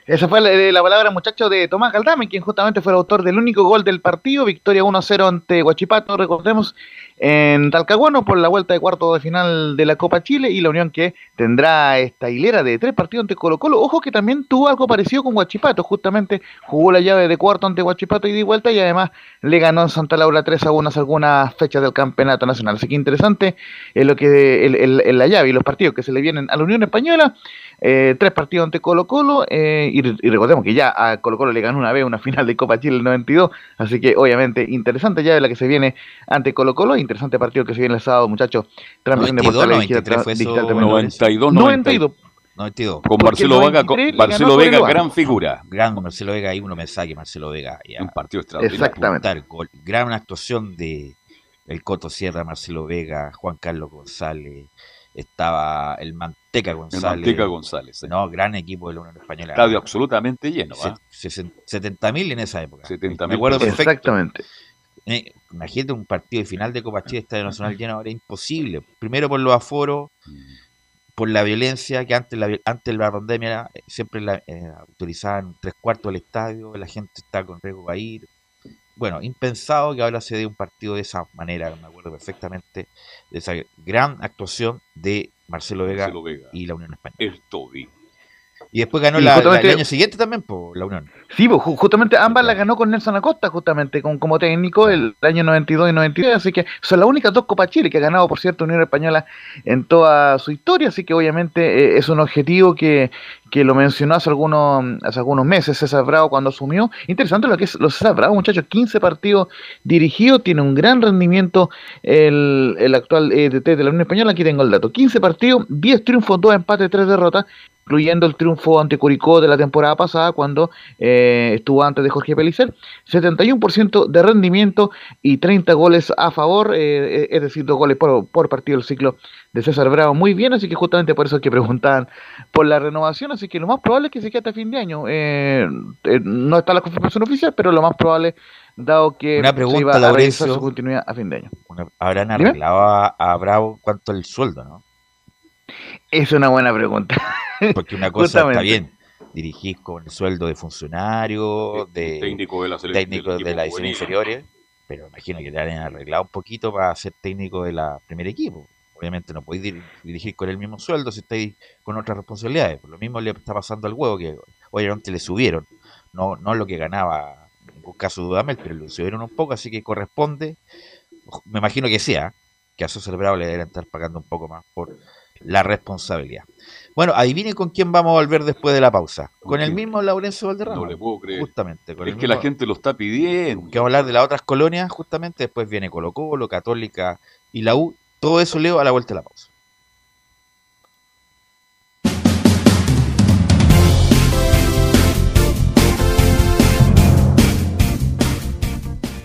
esa fue la, palabra, muchacho, de Tomás Galdame, quien justamente fue el autor del único gol del partido, victoria 1-0 ante Huachipato, recordemos, en Talcahuano por la vuelta de cuarto de final de la Copa Chile y la Unión que tendrá esta hilera de tres partidos ante Colo Colo. Ojo que también tuvo algo parecido con Huachipato, justamente jugó la llave de cuarto ante Huachipato y de vuelta y además le ganó en Santa Laura 3 a 1 algunas fechas del campeonato nacional. Así que interesante lo que el, la llave y los partidos que se le vienen a la Unión Española. Eh, tres partidos ante Colo Colo eh, y, recordemos que ya a Colo Colo le ganó una vez una <laughs> final de Copa Chile el 92, así que obviamente interesante de la que se viene ante Colo Colo, interesante partido que se viene el sábado muchachos, transmisión de Portales 92, 92, 92. Con Marcelo Vega, con Marcelo Vega, gran figura. Gran Marcelo Vega, ahí uno mensaje Marcelo Vega. Un partido extraordinario. Exactamente. Gran actuación de el Coto Sierra, Marcelo Vega, Juan Carlos González, estaba el Manteca González. El Manteca González. No, gran equipo de la Unión Española. Estadio absolutamente lleno. 70.000 en esa época. 70 Me acuerdo perfecto. Exactamente. Eh, imagínate un partido de final de Copa Chile, Estadio Nacional lleno, ahora imposible. Primero por los aforos, por la violencia que antes la, antes la pandemia eh, siempre la, eh, autorizaban tres cuartos del estadio, la gente está con riesgo a ir. Bueno, impensado que ahora se dé un partido de esa manera, me acuerdo perfectamente de esa gran actuación de Marcelo Vega, y la Unión Española. El Toby. Y después ganó la, el año siguiente también por la Unión. Sí, pues, justamente ambas la ganó con Nelson Acosta, justamente con, como técnico el año 92 y 93, así que son las únicas dos Copas Chile que ha ganado, por cierto, Unión Española en toda su historia, así que obviamente eh, es un objetivo que, que lo mencionó hace algunos, hace algunos meses César Bravo cuando asumió. Interesante lo que es los César Bravo, muchachos, 15 partidos dirigidos, tiene un gran rendimiento el, el actual DT de la Unión Española, aquí tengo el dato, 15 partidos, 10 triunfos, 2 empates, 3 derrotas, incluyendo el triunfo ante Curicó de la temporada pasada cuando eh, estuvo antes de Jorge Pelicer, 71% de rendimiento y 30 goles a favor, eh, eh, es decir, dos goles por, partido el ciclo de César Bravo. Muy bien, así que justamente por eso es que preguntaban por la renovación, así que lo más probable es que se quede hasta fin de año. no está la confirmación oficial, pero lo más probable dado que una pregunta, se iba a su continuidad a fin de año. ¿Habrán arreglado a, a Bravo cuánto el sueldo, no? Es una buena pregunta. Porque una cosa está bien, dirigir con el sueldo de funcionario, de técnico de la selección, de la inferiores, pero imagino que le han arreglado un poquito para ser técnico de la primer equipo. Obviamente no podéis dirigir con el mismo sueldo si estáis con otras responsabilidades. Por lo mismo le está pasando al huevo, que obviamente le subieron, no, no lo que ganaba en ningún caso Dudamel, pero le subieron un poco, así que corresponde, me imagino que sea, que a su celebrado le deben estar pagando un poco más por la responsabilidad. Bueno, ahí viene con quién vamos a volver después de la pausa. Con el mismo Laurencio Valderrama. No le puedo creer. Justamente. es que la gente lo está pidiendo. Que vamos a hablar de las otras colonias, justamente. Después viene Colo Colo, Católica y la U. Todo eso leo a la vuelta de la pausa.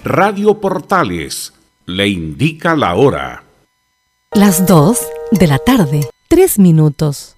Radio Portales le indica la hora. Las 2 de la tarde, 3 minutos.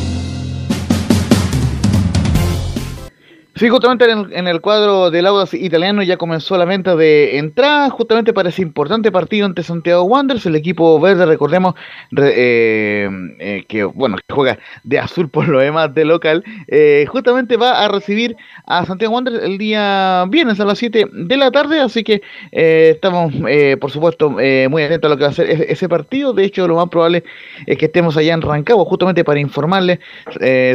Sí, justamente en el, en el cuadro del Audax italiano ya comenzó la venta de entradas, justamente para ese importante partido ante Santiago Wanderers. El equipo verde, recordemos, re- eh, eh, que bueno, juega de azul por lo demás de local, eh, justamente va a recibir a Santiago Wanderers el día viernes a las 7 de la tarde. Así que estamos, por supuesto, muy atentos a lo que va a ser ese, ese partido. De hecho, lo más probable es que estemos allá en Rancagua, justamente para informarles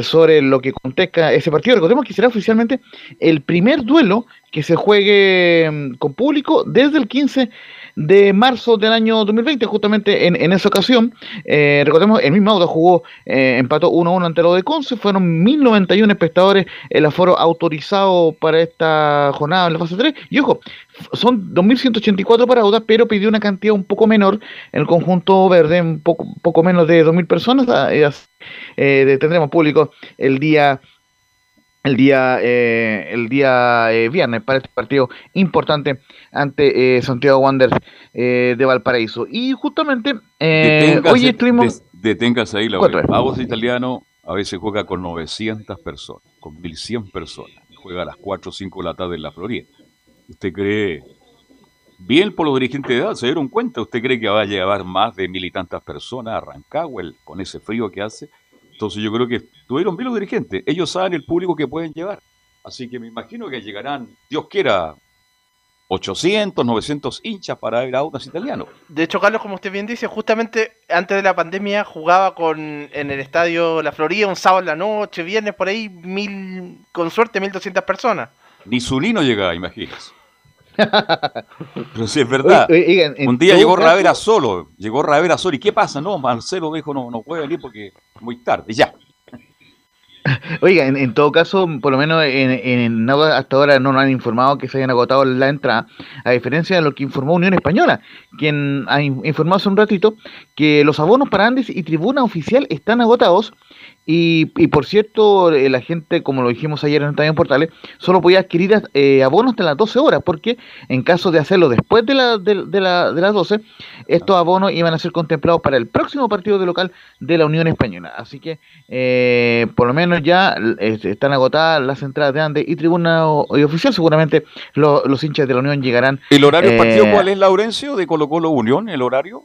sobre lo que contesta ese partido. Recordemos que será oficialmente el primer duelo que se juegue mm, con público desde el 15 de marzo del año 2020, justamente en, en esa ocasión. Eh, recordemos, el mismo Auda jugó, eh, empató 1-1 ante lo de Conce, fueron 1091 espectadores el aforo autorizado para esta jornada en la fase 3. Y ojo, son 2184 para Auda, pero pidió una cantidad un poco menor en el conjunto verde, un poco, poco menos de 2000 personas. ah, eh, tendremos público el día el día eh, el día eh, viernes para este partido importante ante eh, Santiago Wanderers eh, de Valparaíso y justamente eh, Deténgase, hoy estuvimos deténgase ahí. Laurel. Aguas Italiano a veces juega con 900 personas, con 1100 personas. Juega a las 4 o 5 de la tarde en la Florida. ¿Usted cree, bien por los dirigentes de edad, se dieron cuenta? ¿Usted cree que va a llevar más de mil y tantas personas a Rancagua el- con ese frío que hace? Entonces yo creo que tuvieron bien los dirigentes. Ellos saben el público que pueden llevar. Así que me imagino que llegarán, Dios quiera, 800, 900 hinchas para ver a Audas Italiano. De hecho, Carlos, como usted bien dice, justamente antes de la pandemia jugaba con en el estadio La Florida un sábado en la noche, viernes por ahí, mil, con suerte, 1200 personas. Ni Zunino llegaba, imagínese. <laughs> Pero sí es verdad. Oigan, Un día llegó caso- Ravera solo, llegó Ravera solo. ¿Y qué pasa? No, Marcelo dijo, no, no puede venir porque es muy tarde. Ya. <laughs> Oiga, en, en todo caso, por lo menos en, en hasta ahora no nos han informado que se hayan agotado la entrada, a diferencia de lo que informó Unión Española, quien ha in- informado hace un ratito que los abonos para Andes y tribuna oficial están agotados. Y, y por cierto, eh, la gente, como lo dijimos ayer en Estadio Portales, solo podía adquirir eh, abonos hasta las 12 horas, porque en caso de hacerlo después de, la, de, de la- de las 12, estos abonos iban a ser contemplados para el próximo partido de local de la Unión Española. Así que, eh, por lo menos ya eh, están agotadas las entradas de Andes y tribuna o- y oficial. Seguramente lo- los hinchas de la Unión llegarán. ¿El horario del partido cuál es, Laurencio? ¿De Colo Colo Unión? ¿El horario?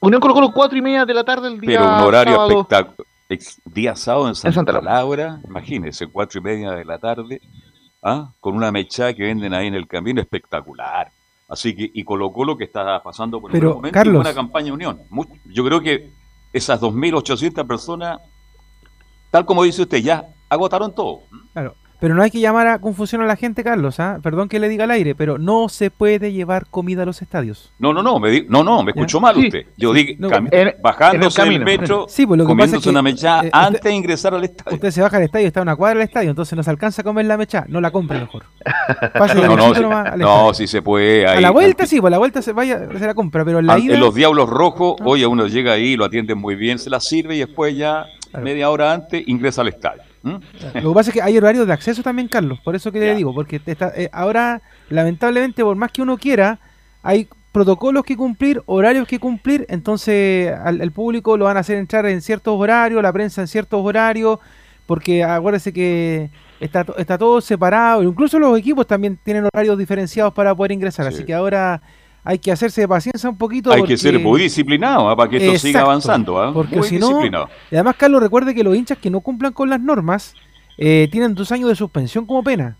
Unión colocó los cuatro y media de la tarde el día Pero un horario espectacular. Día sábado en Santa, Santa Laura, imagínese, cuatro y media de la tarde, ¿ah? con una mecha que venden ahí en el camino espectacular. Así que, y Colo Colo que está pasando por Pero, buen momento Carlos. buena campaña Unión. Mu- Yo creo que esas 2.800 personas, tal como dice usted, ya agotaron todo. Claro. Pero no hay que llamar a confusión a la gente, Carlos. ¿ah? Perdón que le diga al aire, pero no se puede llevar comida a los estadios. No, no, no, me di- no, no, me escuchó mal Sí, usted. Yo dije, no, en- bajándose en el camino. metro, Sí, pues lo que pasa es comiéndose que, una mecha eh, antes usted- de ingresar al estadio. Usted se baja al estadio, está a una cuadra del estadio, entonces no se alcanza a comer la mecha. No la compre mejor. <laughs> Pase No, no, al no, sí se puede. a la vuelta sí, pues a la vuelta se vaya, se la compra, pero en la ida. En los Diablos Rojos, oye, uno llega ahí, lo atienden muy bien, se la sirve y después ya, media hora antes, ingresa al estadio. ¿M? Lo que pasa es que hay horarios de acceso también, Carlos. Por eso que le digo, porque te está- eh, ahora, lamentablemente, por más que uno quiera, hay protocolos que cumplir, horarios que cumplir, entonces al, público lo van a hacer entrar en ciertos horarios, la prensa en ciertos horarios, porque acuérdese que está, está todo separado, incluso los equipos también tienen horarios diferenciados para poder ingresar, así que ahora hay que hacerse de paciencia un poquito. Hay que ser muy disciplinado ¿ah? para que esto siga avanzando. ¿ah? Porque muy si no, y además Carlos recuerde que los hinchas que no cumplan con las normas eh, tienen dos años de suspensión como pena.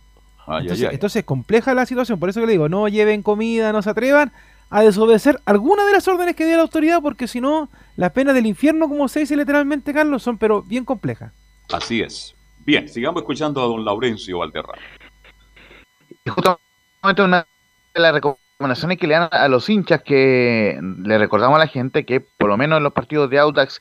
Ay, entonces, ay. entonces compleja la situación, por eso que le digo, no lleven comida, no se atrevan a desobedecer alguna de las órdenes que dé la autoridad, porque si no, las penas del infierno, como se dice literalmente, Carlos, son pero bien complejas. Así es. Bien, sigamos escuchando a don Laurencio Valderrama. Y justamente una de las recomendaciones que le dan a los hinchas que le recordamos a la gente que por lo menos en los partidos de Audax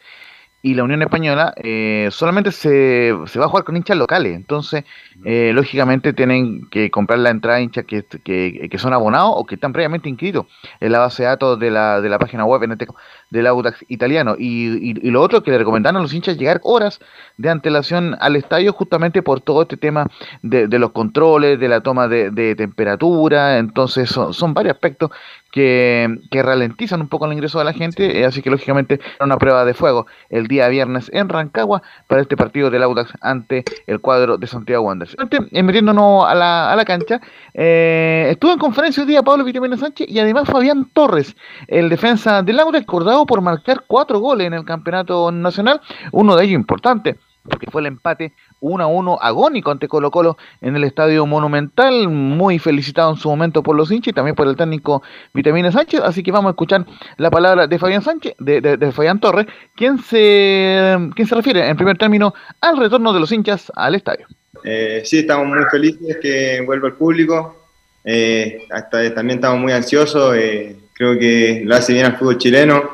y la Unión Española eh, solamente se, se va a jugar con hinchas locales. Entonces, eh, lógicamente tienen que comprar la entrada hinchas que, que, que son abonados o que están previamente inscritos en la base de datos de la, de la página web en este del Audax italiano. Y, y, y lo otro que le recomendaron a los hinchas llegar horas de antelación al estadio justamente por todo este tema de, de los controles, de la toma de, de temperatura. Entonces, son, son varios aspectos que, que ralentizan un poco el ingreso de la gente, eh, así que lógicamente era una prueba de fuego el día viernes en Rancagua para este partido del Audax ante el cuadro de Santiago Wanderers. Eh, metiéndonos a la, a la cancha, eh, estuvo en conferencia hoy día Pablo Vitamina Sánchez y además Fabián Torres, el defensa del Laura, acordado por marcar cuatro goles en el campeonato nacional, uno de ellos importante, porque fue el empate 1 a 1 agónico ante Colo Colo en el Estadio Monumental, muy felicitado en su momento por los hinchas y también por el técnico Vitamina Sánchez, así que vamos a escuchar la palabra de Fabián Sánchez, de, de, Fabián Torres, quien se, quien se refiere en primer término al retorno de los hinchas al estadio. Eh, sí, estamos muy felices que vuelva el público, eh, hasta, también estamos muy ansiosos, eh, creo que lo hace bien al fútbol chileno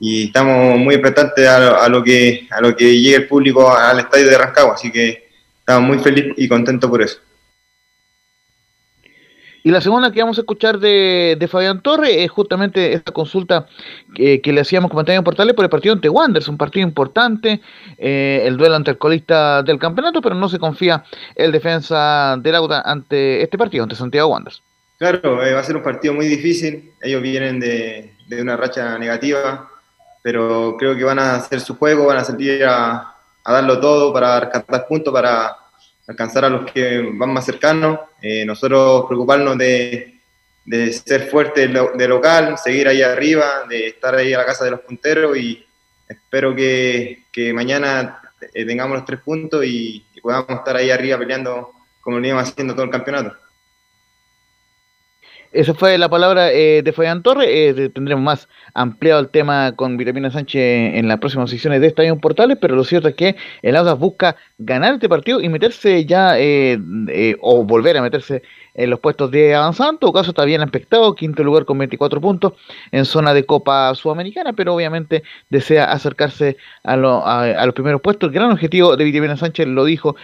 y estamos muy expectantes a, lo que, a lo que llegue el público al estadio de Rancagua, así que estamos muy felices y contentos por eso. Y la segunda que vamos a escuchar de, Fabián Torres es justamente esta consulta que, le hacíamos comentario en Portales por el partido ante Wanderers, un partido importante, eh, el duelo ante el colista del campeonato, pero no se confía el defensa del Auda ante este partido, ante Santiago Wanderers. Claro, eh, va a ser un partido muy difícil, ellos vienen de, de una racha negativa, pero creo que van a hacer su juego, van a salir a, darlo todo para rescatar puntos, para alcanzar a los que van más cercanos. Eh, nosotros preocuparnos de, ser fuertes de local, seguir ahí arriba, de estar ahí a la casa de los punteros y espero que, mañana eh, tengamos los tres puntos y, podamos estar ahí arriba peleando como lo íbamos haciendo todo el campeonato. Esa fue la palabra eh, de Fabián Torres. Eh, tendremos más ampliado el tema con Vitamina Sánchez en las próximas sesiones de Estadio Portales, pero lo cierto es que el Audax busca ganar este partido y meterse ya, eh, o volver a meterse en los puestos de avanzado. En todo caso, está bien aspectado, quinto lugar con 24 puntos en zona de Copa Sudamericana, pero obviamente desea acercarse a, los primeros puestos. El gran objetivo de Vitamina Sánchez lo dijo,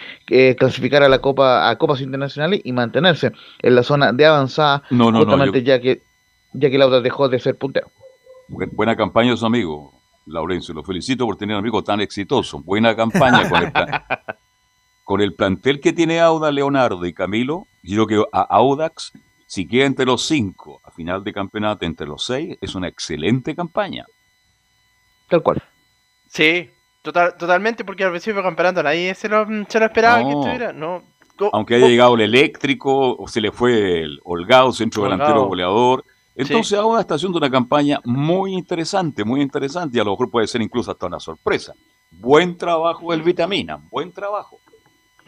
clasificar a la Copa a Copas Internacionales y mantenerse en la zona de avanzada, justamente ya que ya que Lauda dejó de ser puntero. Buena campaña su amigo, Laurencio. Lo felicito por tener un amigo tan exitoso. Buena campaña con el, <laughs> con el plantel que tiene Auda, Leonardo y Camilo, yo creo que a Audax, si queda entre los cinco a final de campeonato, entre los seis, es una excelente campaña. Tal cual. Sí, total, totalmente, porque al principio del campeonato nadie se lo, se lo esperaba que estuviera. No. Aunque haya llegado el eléctrico, o se le fue el holgado, centro delantero goleador. Entonces Audax está haciendo una campaña muy interesante, muy interesante, y a lo mejor puede ser incluso hasta una sorpresa. Buen trabajo del Vitamina, buen trabajo.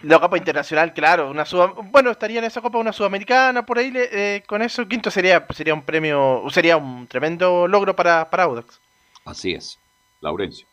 La Copa Internacional, claro, una bueno, estaría en esa Copa una Sudamericana, por ahí, eh, con eso, quinto sería, sería un premio, sería un tremendo logro para, para Audax. Así es, Laurencio.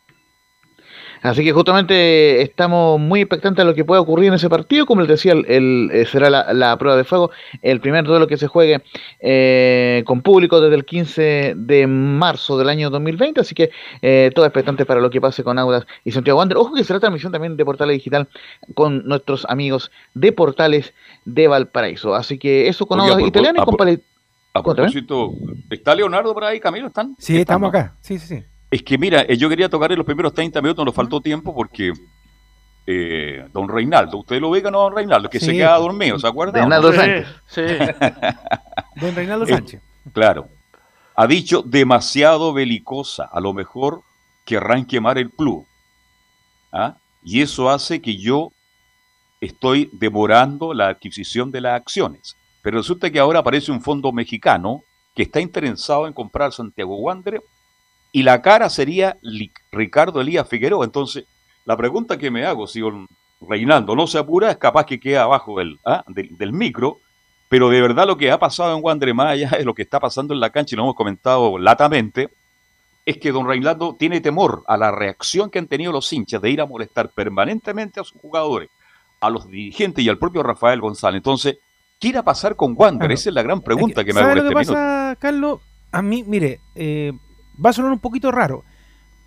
Así que justamente estamos muy expectantes a lo que pueda ocurrir en ese partido. Como les decía, el, eh, será la, prueba de fuego, el primer duelo que se juegue eh, con público desde el 15 de marzo del año 2020. Así que eh, todo expectante para lo que pase con Audas y Santiago Wander. Ojo que será transmisión también de Portales Digital con nuestros amigos de Portales de Valparaíso. Así que eso con Audas Italiano y con A propósito, ¿está Leonardo por ahí, Camilo? ¿Están? Sí, estamos acá. Sí, sí, sí. Es que mira, eh, yo quería tocar en los primeros 30 minutos, nos faltó tiempo porque eh, don Reinaldo, usted lo ve no don Reinaldo, que se queda dormido, ¿se acuerda? Reinaldo Sánchez. Sí. <laughs> don Reinaldo eh, Sánchez. claro. Ha dicho demasiado belicosa, a lo mejor querrán quemar el club. ¿Ah? Y eso hace que yo estoy demorando la adquisición de las acciones. Pero resulta que ahora aparece un fondo mexicano que está interesado en comprar Santiago Wanderer y la cara sería Ricardo Elías Figueroa. Entonces, la pregunta que me hago, si Reinaldo no se apura, es capaz que quede abajo ¿ah? del, del, micro, pero de verdad lo que ha pasado en Wander Maya es lo que está pasando en la cancha, y lo hemos comentado latamente, es que don Reinaldo tiene temor a la reacción que han tenido los hinchas de ir a molestar permanentemente a sus jugadores, a los dirigentes y al propio Rafael González. Entonces, ¿qué irá a pasar con Wander? Esa es la gran pregunta que, me hago en lo que este Carlos? A mí, mire, eh, va a sonar un poquito raro.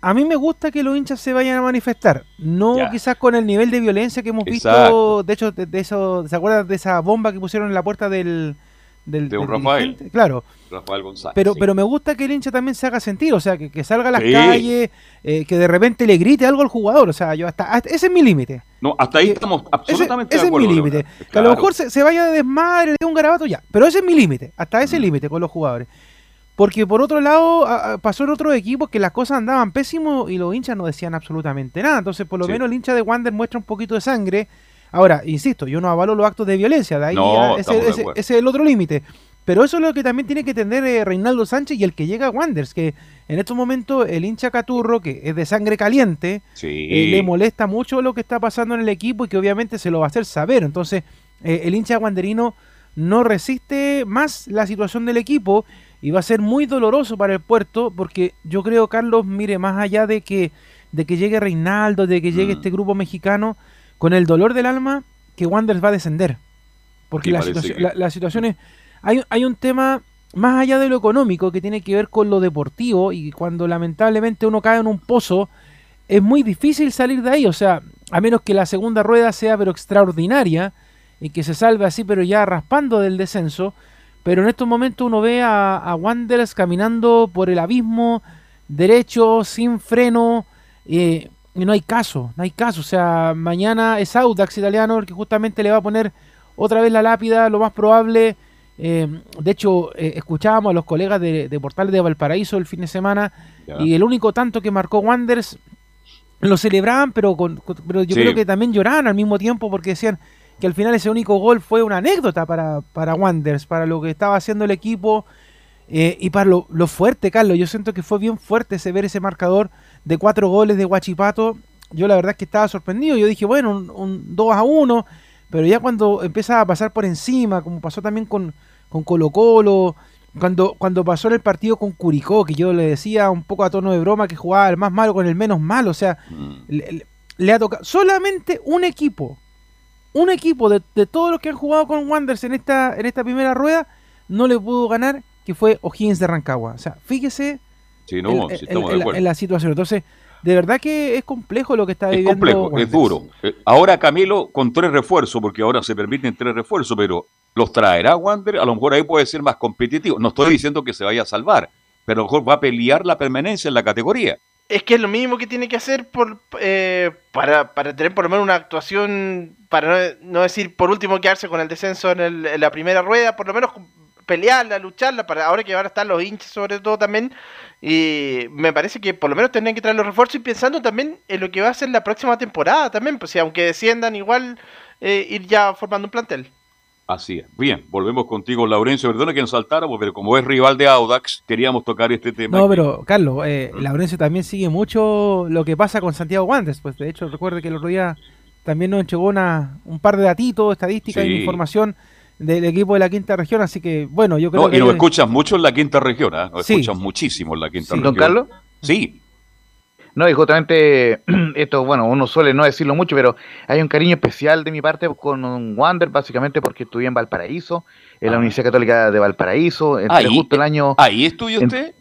A mí me gusta que los hinchas se vayan a manifestar, no quizás con el nivel de violencia que hemos visto, de hecho, de, eso, ¿se acuerdan de esa bomba que pusieron en la puerta del, del, de un Rafael. Claro. Rafael González. Pero, pero me gusta que el hincha también se haga sentir, o sea, que, salga a las calles, eh, que de repente le grite algo al jugador, o sea, yo hasta, ese es mi límite. No, hasta ahí estamos absolutamente ese, de acuerdo. Ese es mi límite. Que a lo mejor se, vaya de desmadre, de un garabato, ya, pero ese es mi límite, hasta ese límite con los jugadores. Porque por otro lado, pasó en otros equipos que las cosas andaban pésimo y los hinchas no decían absolutamente nada. Entonces, por lo menos el hincha de Wander muestra un poquito de sangre Ahora, insisto, yo no avalo los actos de violencia, de ahí No, ese, ese- ese es el otro límite. Pero eso es lo que también tiene que entender eh, Reinaldo Sánchez y el que llega a Wanderers, que en estos momentos el hincha Caturro, que es de sangre caliente, Sí. eh, le molesta mucho lo que está pasando en el equipo y que obviamente se lo va a hacer saber. Entonces, eh, el hincha wanderino no resiste más la situación del equipo y va a ser muy doloroso para el puerto porque yo creo, Carlos, mire, más allá de que, de que llegue Reinaldo, de que llegue Mm. este grupo mexicano, con el dolor del alma, que Wanderers va a descender. Porque la, situación, que- la, la situación es... Hay, hay un tema más allá de lo económico que tiene que ver con lo deportivo y cuando lamentablemente uno cae en un pozo, es muy difícil salir de ahí. O sea, a menos que la segunda rueda sea pero extraordinaria y que se salve así pero ya raspando del descenso. Pero en estos momentos uno ve a, a Wanderers caminando por el abismo, derecho, sin freno, eh, y no hay caso, no hay caso. O sea, mañana es Audax italiano el que justamente le va a poner otra vez la lápida, lo más probable. eh, de hecho, eh, escuchábamos a los colegas de, de Portales de Valparaíso el fin de semana y el único tanto que marcó Wanderers lo celebraban, pero, con, con- pero yo Sí. creo que también lloraban al mismo tiempo porque decían que al final ese único gol fue una anécdota para, para Wanderers, para lo que estaba haciendo el equipo eh, y para lo, lo fuerte, Carlos. Yo siento que fue bien fuerte ese ver ese marcador de cuatro goles de Guachipato. Yo la verdad es que estaba sorprendido. Yo dije, bueno, un, un 2 a 1, pero ya cuando empieza a pasar por encima, como pasó también con, con Colo Colo, cuando, cuando pasó en el partido con Curicó, que yo le decía un poco a tono de broma que jugaba el más malo con el menos malo, o sea, Mm. le, le- le ha tocado solamente un equipo, un equipo de, de todos los que han jugado con Wanderers en esta, en esta primera rueda, no le pudo ganar, que fue O'Higgins de Rancagua. O sea, fíjese Sí, no, en, sí la, acuerdo. en la situación. Entonces, de verdad que es complejo lo que está Es viviendo. complejo, es duro. Eh, Ahora Camilo con tres refuerzos, porque ahora se permiten tres refuerzos, pero los traerá Wander, a lo mejor ahí puede ser más competitivo. No estoy diciendo que se vaya a salvar, pero a lo mejor va a pelear la permanencia en la categoría. Es que es lo mínimo que tiene que hacer por, eh, para, para tener por lo menos una actuación, para no, no decir por último quedarse con el descenso en, el- en la primera rueda, por lo menos pelearla, lucharla, para ahora que van a estar los hinchas sobre todo también. Y me parece que por lo menos tendrían que traer los refuerzos y pensando también en lo que va a ser la próxima temporada también, pues si aunque desciendan igual eh, ir ya formando un plantel. Así es. Bien, volvemos contigo, Laurencio. Perdona que nos saltáramos, pero como es rival de Audax, queríamos tocar este tema. No, pero Carlos, eh, Laurencio también sigue mucho lo que pasa con Santiago Wanderers. Pues de hecho, recuerde que el otro día también nos entregó una, un par de datitos, estadísticas Sí. y información del equipo de la quinta región. Así que, bueno, yo creo No, que. y nos escuchas mucho en la quinta región, ¿ah? Nos Sí. escuchas muchísimo en la quinta Sí. región. ¿Don Carlos? Sí. No, y justamente <clears throat> esto, bueno, uno suele no decirlo mucho, pero hay un cariño especial de mi parte con Wander, básicamente porque estudié en Valparaíso, en la Universidad Católica de Valparaíso, Ah. Ahí, justo el año... ¿Ahí estudia en- usted?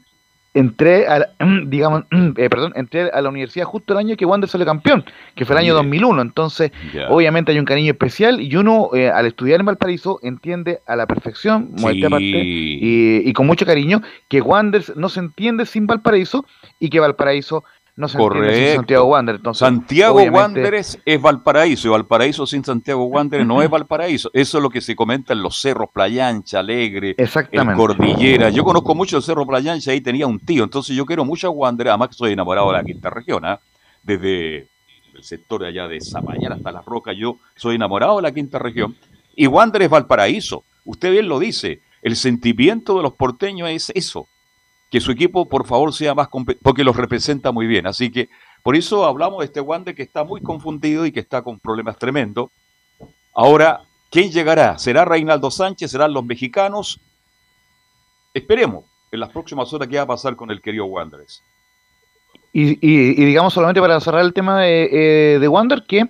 Entré a, la- <clears throat> digamos, <clears throat> eh, perdón, entré a la universidad justo el año que Wander salió campeón, que fue el año Mire. 2001, entonces obviamente hay un cariño especial y uno eh, al estudiar en Valparaíso entiende a la perfección, Sí. y, y con mucho cariño, que Wander no se entiende sin Valparaíso y que Valparaíso no se entiende. Santiago Wander. Entonces, Santiago obviamente- Wanderers es Valparaíso y Valparaíso sin Santiago Wanderers no es Valparaíso. Eso es lo que se comenta en los cerros, Playa Ancha, Alegre, el Exactamente. Cordillera. Yo conozco mucho el cerro Playa Ancha, ahí tenía un tío, entonces yo quiero mucho a Wanderers, además que soy enamorado de la quinta región, ¿ah? desde el sector allá de Zapallar hasta Las Rocas, yo soy enamorado de la quinta región. Y Wanderers es Valparaíso, usted bien lo dice, el sentimiento de los porteños es eso, que su equipo por favor sea más compe- porque los representa muy bien. Así que por eso hablamos de este Wander que está muy confundido y que está con problemas tremendos. Ahora, ¿quién llegará? ¿Será Reinaldo Sánchez? ¿Serán los mexicanos? Esperemos en las próximas horas qué va a pasar con el querido Wanderers. Y, y- y digamos solamente para cerrar el tema de, eh, de Wander, que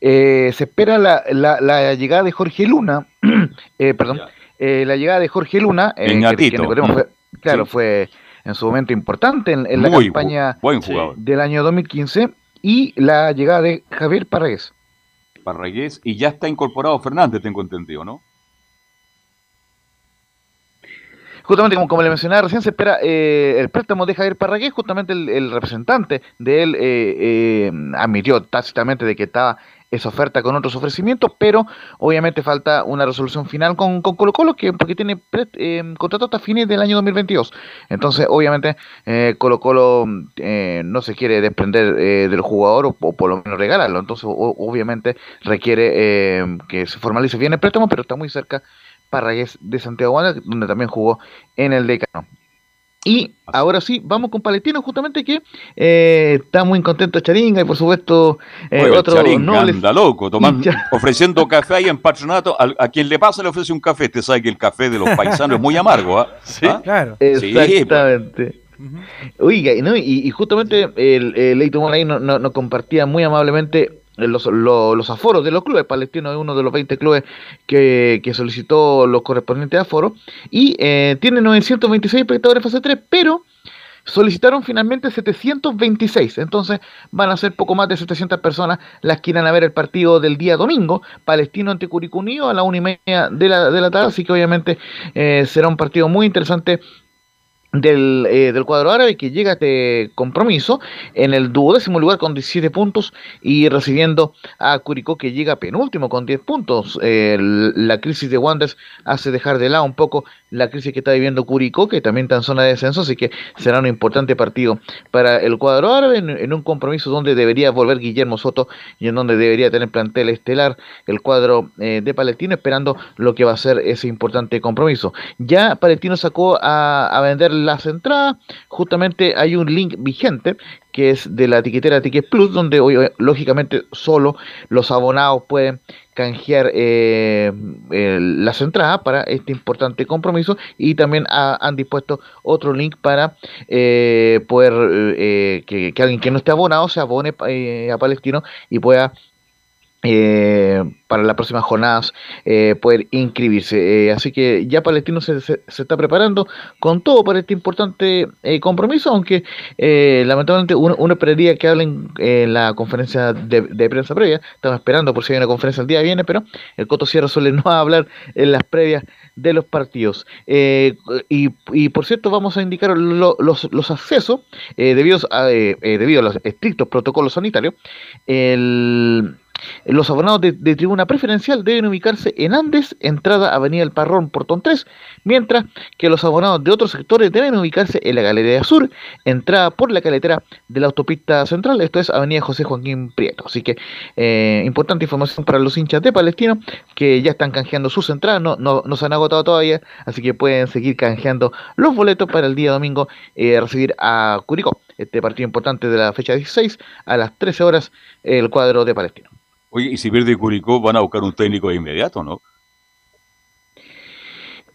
eh, se espera la, la- la llegada de Jorge Luna, <clears throat> eh, perdón, eh, la llegada de Jorge Luna, que- que fue- claro, Sí. fue en su momento importante en, en la Muy campaña buen del año 2015, y la llegada de Javier Parragués. Parragués, y ya está incorporado Fernández, tengo entendido, ¿no? justamente como, como le mencionaba recién, se espera eh, el préstamo de Javier Parragués, justamente el, el representante de él eh, eh, admitió tácitamente de que estaba esa oferta con otros ofrecimientos, pero obviamente falta una resolución final con, con Colo Colo, que, porque tiene eh, contrato hasta fines del año 2022. Entonces, obviamente, eh, Colo Colo eh, no se quiere desprender eh, del jugador o, por lo menos regalarlo. Entonces, o- obviamente, requiere eh, que se formalice bien el préstamo, pero está muy cerca Parragués de Santiago Wander, donde también jugó en el Decano. Y ahora sí, vamos con Palestino, justamente que eh, está muy contento Charinga y por supuesto eh, Oiga, otro Charín nobles anda loco, tomando, <laughs> ofreciendo café ahí en patronato. A, a quien le pasa le ofrece un café. Usted sabe que el café de los paisanos es muy amargo, ¿ah? <laughs> ¿Ah? Claro. Sí, pues. Exactamente. Oiga, y, ¿no? y, y justamente el, el Leito Mola ahí nos no, no compartía muy amablemente los, los, aforos de los clubes. Palestino es uno de los 20 clubes que, que solicitó los correspondientes aforos y eh, tiene 926 espectadores fase 3, pero solicitaron finalmente 726, entonces van a ser poco más de 700 personas las que irán a ver el partido del día domingo, Palestino ante Curicó Unido a la una y media de la, de la tarde, así que obviamente eh, será un partido muy interesante del, eh, del cuadro árabe que llega a este compromiso en el duodécimo lugar con 17 puntos y recibiendo a Curicó que llega penúltimo con 10 puntos. La crisis de Wanderers hace dejar de lado un poco la crisis que está viviendo Curicó, que también está en zona de descenso, así que será un importante partido para el cuadro árabe en, en un compromiso donde debería volver Guillermo Soto y en donde debería tener plantel estelar el cuadro eh, de Palestino, esperando lo que va a ser ese importante compromiso. Ya Palestino sacó a, a vender las entradas, justamente hay un link vigente que es de la etiquetera Ticket Plus, donde hoy, lógicamente solo los abonados pueden canjear eh, las entradas para este importante compromiso. Y también ha- han dispuesto otro link para eh, poder eh, que, que alguien que no esté abonado se abone eh, a Palestino y pueda eh, para las próximas jornadas eh, poder inscribirse. Eh, así que ya Palestino se, se- está preparando con todo para este importante eh, compromiso, aunque eh, lamentablemente uno, uno esperaría que hablen en la conferencia de, de prensa previa. Estamos esperando por si hay una conferencia el día que viene, pero el Coto Sierra suele no <laughs> hablar en las previas de los partidos. Y, y, por cierto, vamos a indicar lo- los, los accesos debido, a, debido a los estrictos protocolos sanitarios. El, los abonados de, tribuna preferencial deben ubicarse en Andes, entrada Avenida El Parrón, Portón 3, mientras que los abonados de otros sectores deben ubicarse en la Galería Sur, entrada por la caletera de la autopista central, esto es Avenida José Joaquín Prieto. Así que eh, importante información para los hinchas de Palestino que ya están canjeando sus entradas, no, no, no se han agotado todavía, así que pueden seguir canjeando los boletos para el día domingo eh, recibir a Curicó, este partido importante de la fecha 16, a las 13 horas, el cuadro de Palestino. Oye, y si pierde Curicó, van a buscar un técnico de inmediato, ¿no?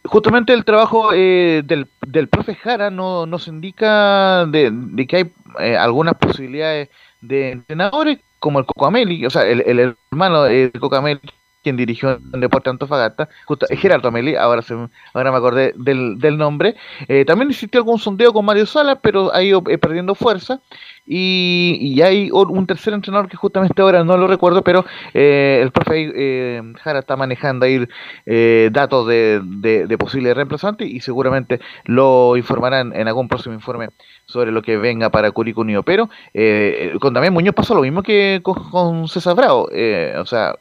justamente el trabajo eh, del, del profe Jara no, nos indica de, de que hay eh, algunas posibilidades de entrenadores como el Coco Ameli, o sea, el, el hermano de Coco Ameli, quien dirigió en Deporte Antofagasta, justo, Gerardo Ameli, ahora, se, ahora me acordé del, del nombre. Eh, también existió algún sondeo con Mario Sala, pero ha ido eh, perdiendo fuerza. Y, y hay un tercer entrenador que justamente ahora no lo recuerdo, pero eh, el profe eh, Jara está manejando ahí eh, datos de, de, posibles reemplazantes y seguramente lo informarán en algún próximo informe sobre lo que venga para Curicó Unido. Pero eh, con Damián Muñoz pasó lo mismo que con, con César Bravo. eh, o sea,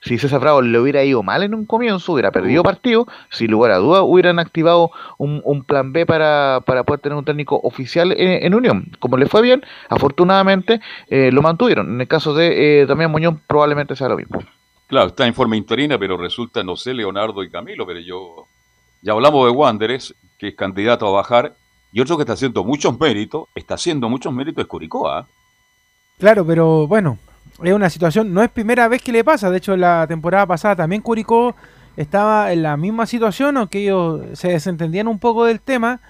si César Bravo le hubiera ido mal en un comienzo, hubiera perdido partido, sin lugar a dudas hubieran activado un, un plan B para, para poder tener un técnico oficial en, en Unión. Como le fue bien, afortunadamente eh, lo mantuvieron. En el caso de eh, Damián Muñoz probablemente sea lo mismo. Claro, está en forma interina, pero resulta, no sé, Leonardo y Camilo, pero yo... Ya hablamos de Wanderers, que es candidato a bajar, y otro que está haciendo muchos méritos, está haciendo muchos méritos es Curicó, ¿ah? Claro, pero bueno, es una situación, no es primera vez que le pasa, de hecho la temporada pasada también Curicó estaba en la misma situación, aunque ellos se desentendían un poco del tema,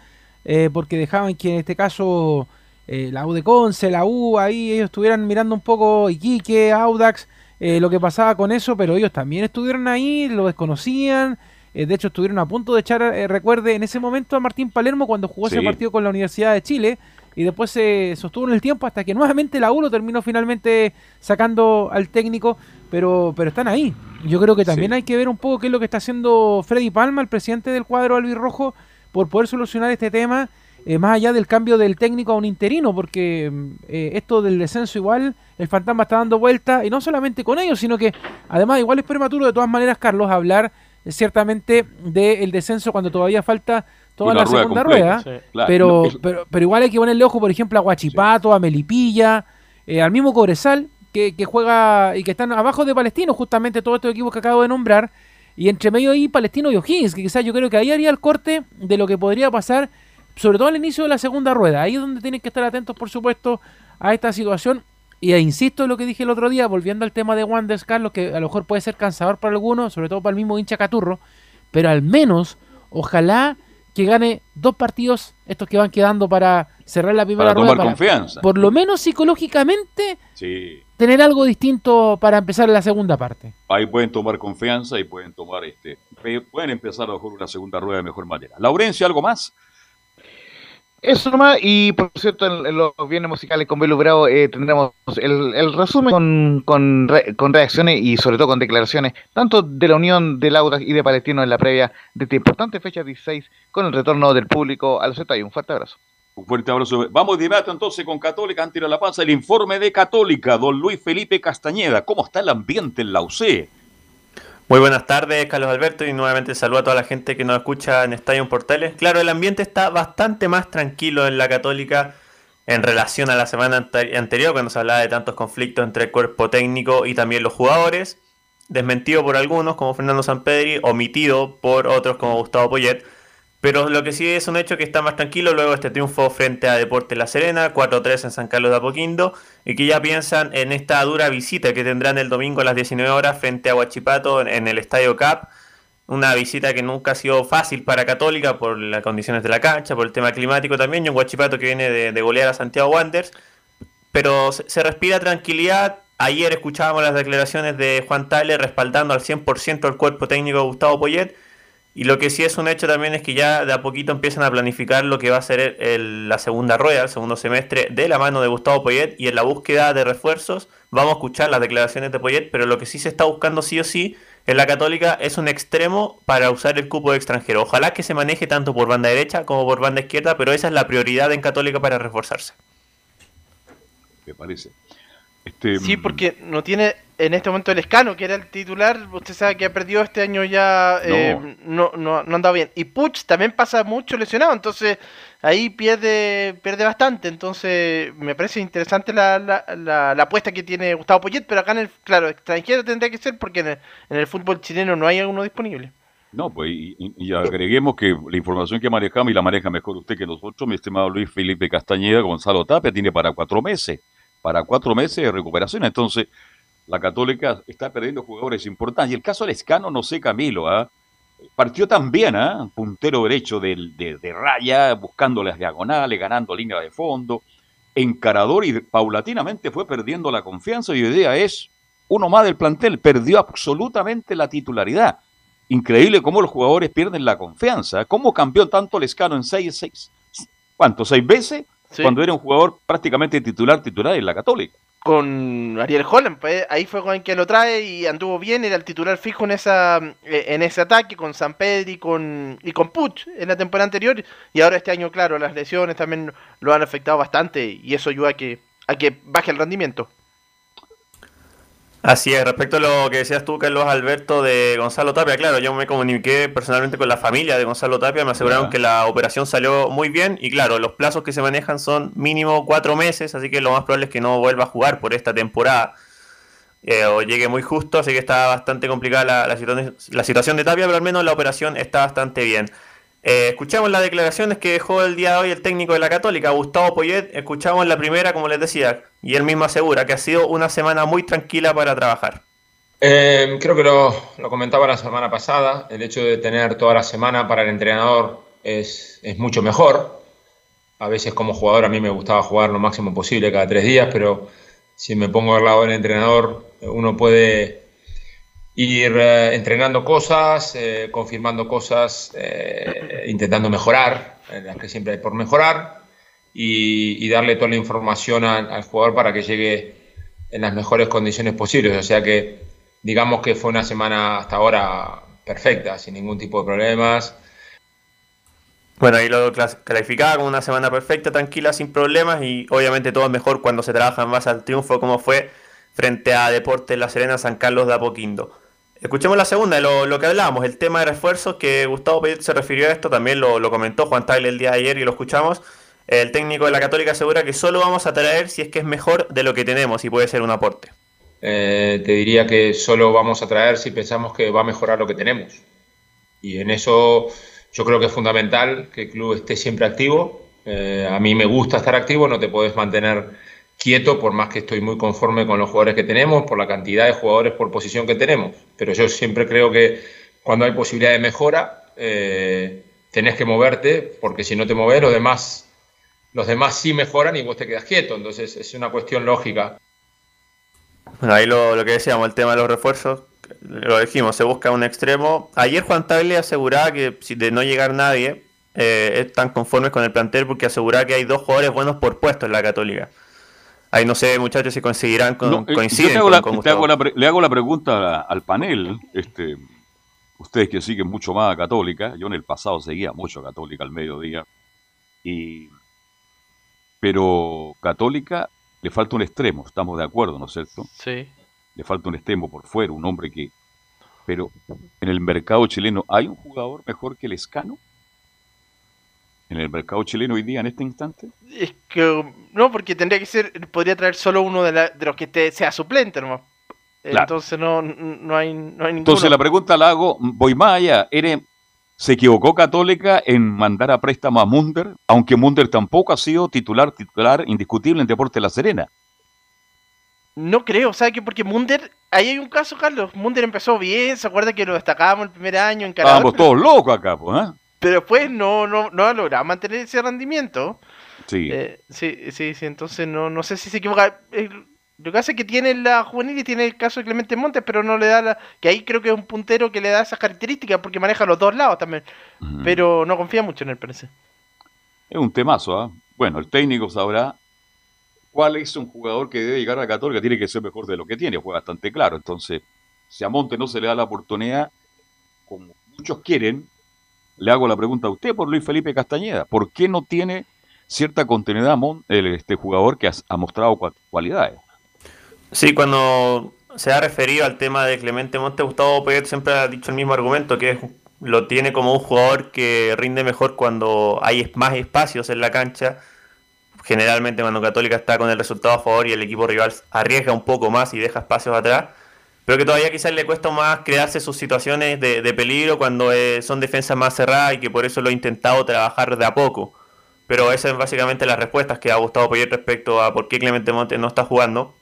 eh, porque dejaban que en este caso eh, la U de Conce, la U, ahí ellos estuvieran mirando un poco Iquique, Audax, eh, lo que pasaba con eso, pero ellos también estuvieron ahí, lo desconocían, eh, de hecho estuvieron a punto de echar, eh, recuerde, en ese momento a Martín Palermo cuando jugó ese partido con la Universidad de Chile, y después se sostuvo en el tiempo hasta que nuevamente la U lo terminó finalmente sacando al técnico, pero, pero están ahí. Yo creo que también Sí. hay que ver un poco qué es lo que está haciendo Freddy Palma, el presidente del cuadro albirrojo, por poder solucionar este tema, eh, más allá del cambio del técnico a un interino, porque eh, esto del descenso igual, el fantasma está dando vuelta, y no solamente con ellos, sino que además igual es prematuro de todas maneras, Carlos, hablar eh, ciertamente del descenso cuando todavía falta toda la rueda segunda completa, rueda, sí. Claro. pero, No, pero, pero igual hay que ponerle ojo, por ejemplo, a Guachipato, a Melipilla, eh, al mismo Cobresal, que, que juega y que están abajo de Palestino, justamente todos estos equipos que acabo de nombrar, y entre medio ahí Palestino y O'Higgins, que quizás yo creo que ahí haría el corte de lo que podría pasar, sobre todo al inicio de la segunda rueda. Ahí es donde tienen que estar atentos, por supuesto, a esta situación. Y eh, insisto en lo que dije el otro día, volviendo al tema de Wanders, Carlos, que a lo mejor puede ser cansador para algunos, sobre todo para el mismo hincha Caturro, pero al menos, ojalá que gane dos partidos, estos que van quedando para cerrar la primera Para rueda. tomar confianza. Por lo menos psicológicamente, Sí. tener algo distinto para empezar la segunda parte. Ahí pueden tomar confianza y pueden tomar este. Pueden empezar a lo mejor una segunda rueda de mejor manera. Laurencio, ¿algo más? Eso nomás, y por cierto, en, los bienes musicales con Belu Bravo eh, tendremos el, resumen con, con, re- con reacciones y sobre todo con declaraciones, tanto de la Unión de Laudas y de Palestino en la previa de esta importante fecha 16, con el retorno del público a los estadios. Un fuerte abrazo. Un fuerte abrazo. Vamos de inmediato entonces con Católica, antes de la panza, el informe de Católica, don Luis Felipe Castañeda. ¿Cómo está el ambiente en la UC? Muy buenas tardes, Carlos Alberto, y nuevamente saludo a toda la gente que nos escucha en Estadio Portales. Claro, el ambiente está bastante más tranquilo en la Católica en relación a la semana ante- anterior, cuando se hablaba de tantos conflictos entre el cuerpo técnico y también los jugadores. Desmentido por algunos, como Fernando Sampedri, omitido por otros, como Gustavo Poyet. Pero lo que sí es un hecho que está más tranquilo luego este triunfo frente a Deporte La Serena, 4-3 en San Carlos de Apoquindo, y que ya piensan en esta dura visita que tendrán el domingo a las 19 horas frente a Huachipato en- el Estadio Cap. Una visita que nunca ha sido fácil para Católica por las condiciones de la cancha, por el tema climático también, y un Huachipato que viene de, golear a Santiago Wanderers. Pero se, respira tranquilidad. Ayer escuchábamos las declaraciones de Juan Tyler respaldando al 100% al cuerpo técnico de Gustavo Poyet. Y lo que sí es un hecho también es que ya de a poquito empiezan a planificar lo que va a ser el- el- la segunda rueda, el segundo semestre, de la mano de Gustavo Poyet y en la búsqueda de refuerzos. Vamos a escuchar las declaraciones de Poyet, pero lo que sí se está buscando sí o sí en la Católica es un extremo para usar el cupo de extranjero. Ojalá que se maneje tanto por banda derecha como por banda izquierda, pero esa es la prioridad en Católica para reforzarse. Me parece. Este, Sí, porque no tiene en este momento el escano, que era el titular. Usted sabe que ha perdido este año ya. eh, no. no, no, ha andado bien. Y Puch también pasa mucho lesionado, entonces ahí pierde pierde bastante. Entonces me parece interesante la, la, la, la apuesta que tiene Gustavo Poyet, pero acá en el. Claro, extranjero tendría que ser porque en el, en el fútbol chileno no hay uno disponible. No, pues y- y agreguemos que la información que manejamos y la maneja mejor usted que nosotros, mi estimado Luis Felipe Castañeda, Gonzalo Tapia, tiene para cuatro meses, para cuatro meses de recuperación. Entonces, la Católica está perdiendo jugadores importantes. Y el caso del Escano, no sé, Camilo, ¿ah? partió también, ¿ah? puntero derecho del- de, de raya, buscando las diagonales, ganando línea de fondo, encarador y paulatinamente fue perdiendo la confianza. Y hoy día es uno más del plantel, perdió absolutamente la titularidad. Increíble cómo los jugadores pierden la confianza. ¿Cómo cambió tanto Lescano en seis, seis, ¿cuánto? ¿Seis veces? Sí. Cuando era un jugador prácticamente titular, titular en la Católica. Con Ariel Holland, pues, ahí fue con que lo trae y anduvo bien, era el titular fijo en esa eh, en ese ataque con San Pedro y con y con Puch en la temporada anterior y ahora este año claro, las lesiones también lo han afectado bastante y eso ayuda a que a que baje el rendimiento. Así es, respecto a lo que decías tú, Carlos Alberto, de Gonzalo Tapia, claro, yo me comuniqué personalmente con la familia de Gonzalo Tapia, me aseguraron que la operación salió muy bien y claro, los plazos que se manejan son mínimo cuatro meses, así que lo más probable es que no vuelva a jugar por esta temporada eh, o llegue muy justo, así que está bastante complicada la, la situación de Tapia, pero al menos la operación está bastante bien. Eh, escuchamos las declaraciones que dejó el día de hoy el técnico de la Católica, Gustavo Poyet. Escuchamos la primera, como les decía, y él mismo asegura que ha sido una semana muy tranquila para trabajar. Eh, creo que lo, comentaba la semana pasada, el hecho de tener toda la semana para el entrenador es mucho mejor. A veces como jugador a mí me gustaba jugar lo máximo posible cada tres días, pero si me pongo al lado del entrenador, uno puede ir eh, entrenando cosas, eh, confirmando cosas, eh, intentando mejorar, las que siempre hay por mejorar, y, y darle toda la información al, jugador para que llegue en las mejores condiciones posibles. O sea que digamos que fue una semana hasta ahora perfecta, sin ningún tipo de problemas. Bueno, ahí lo clasificaba como una semana perfecta, tranquila, sin problemas y obviamente todo es mejor cuando se trabaja en base al triunfo como fue frente a Deportes La Serena San Carlos de Apoquindo. Escuchemos la segunda, lo, lo que hablábamos, el tema de refuerzos, que Gustavo Payet se refirió a esto, también lo, lo comentó Juan Tagle el día de ayer y lo escuchamos. El técnico de la Católica asegura que solo vamos a traer si es que es mejor de lo que tenemos y puede ser un aporte. Eh, te diría que solo vamos a traer si pensamos que va a mejorar lo que tenemos. Y en eso yo creo que es fundamental que el club esté siempre activo. Eh, a mí me gusta estar activo, no te puedes mantener quieto por más que estoy muy conforme con los jugadores que tenemos, por la cantidad de jugadores por posición que tenemos. Pero yo siempre creo que cuando hay posibilidad de mejora, eh, tenés que moverte, porque si no te moves, los demás, los demás sí mejoran y vos te quedas quieto. Entonces es una cuestión lógica. Bueno, ahí lo, lo que decíamos, el tema de los refuerzos, lo dijimos, se busca un extremo. Ayer Juan Tagle aseguraba que si de no llegar nadie, eh, están conformes con el plantel porque aseguraba que hay dos jugadores buenos por puesto en la Católica. Ahí no sé, muchachos, si conseguirán con, No, eh, coinciden yo te hago con- la- con te Gustavo. hago la pre- le hago la pregunta al panel, este, ustedes que siguen mucho más a Católica, yo en el pasado seguía mucho a Católica al mediodía, y, pero Católica le falta un extremo, estamos de acuerdo, ¿no es cierto? Sí. Le falta un extremo por fuera, un hombre que... Pero en el mercado chileno, ¿hay un jugador mejor que el Escano? En el mercado chileno hoy día, en este instante. Es que no, porque tendría que ser, podría traer solo uno de, la- de los que te, sea suplente nomás. Claro. Entonces no, no hay, no hay ninguno. Entonces la pregunta la hago, voy más allá. ¿Eres- ¿Se equivocó Católica en mandar a préstamo a Munder? Aunque Munder tampoco ha sido titular, titular indiscutible en Deporte La Serena. No creo, ¿sabes qué? Porque Munder, ahí hay un caso, Carlos. Munder empezó bien, se acuerda que lo destacábamos el primer año en Canadá. Estábamos todos locos acá, pues, ¿eh? Pero después no, no, no ha logrado mantener ese rendimiento. Sí. Eh, sí, sí, sí, entonces no, no sé si se equivoca. Eh, lo que hace es que tiene la juvenil y tiene el caso de Clemente Montes, pero no le da la. Que ahí creo que es un puntero que le da esas características porque maneja los dos lados también. Pero no confía mucho en él, parece. Es un temazo, ¿ah? Bueno, el técnico sabrá cuál es un jugador que debe llegar a Católica. Tiene que ser mejor de lo que tiene, fue bastante claro. Entonces, si a Monte no se le da la oportunidad, como muchos quieren, le hago la pregunta a usted por Luis Felipe Castañeda. ¿Por qué no tiene cierta continuidad este jugador que ha, mostrado cua- cualidades? Sí, cuando se ha referido al tema de Clemente Monte, Gustavo Payet siempre ha dicho el mismo argumento, que es- lo tiene como un jugador que rinde mejor cuando hay más espacios en la cancha. Generalmente cuando Católica está con el resultado a favor y el equipo rival arriesga un poco más y deja espacios atrás. Pero que todavía quizás le cuesta más crearse sus situaciones de, de peligro cuando eh, son defensas más cerradas y que por eso lo he intentado trabajar de a poco. Pero esas es básicamente las respuestas que ha Gustavo Payet respecto a por qué Clemente Montes no está jugando.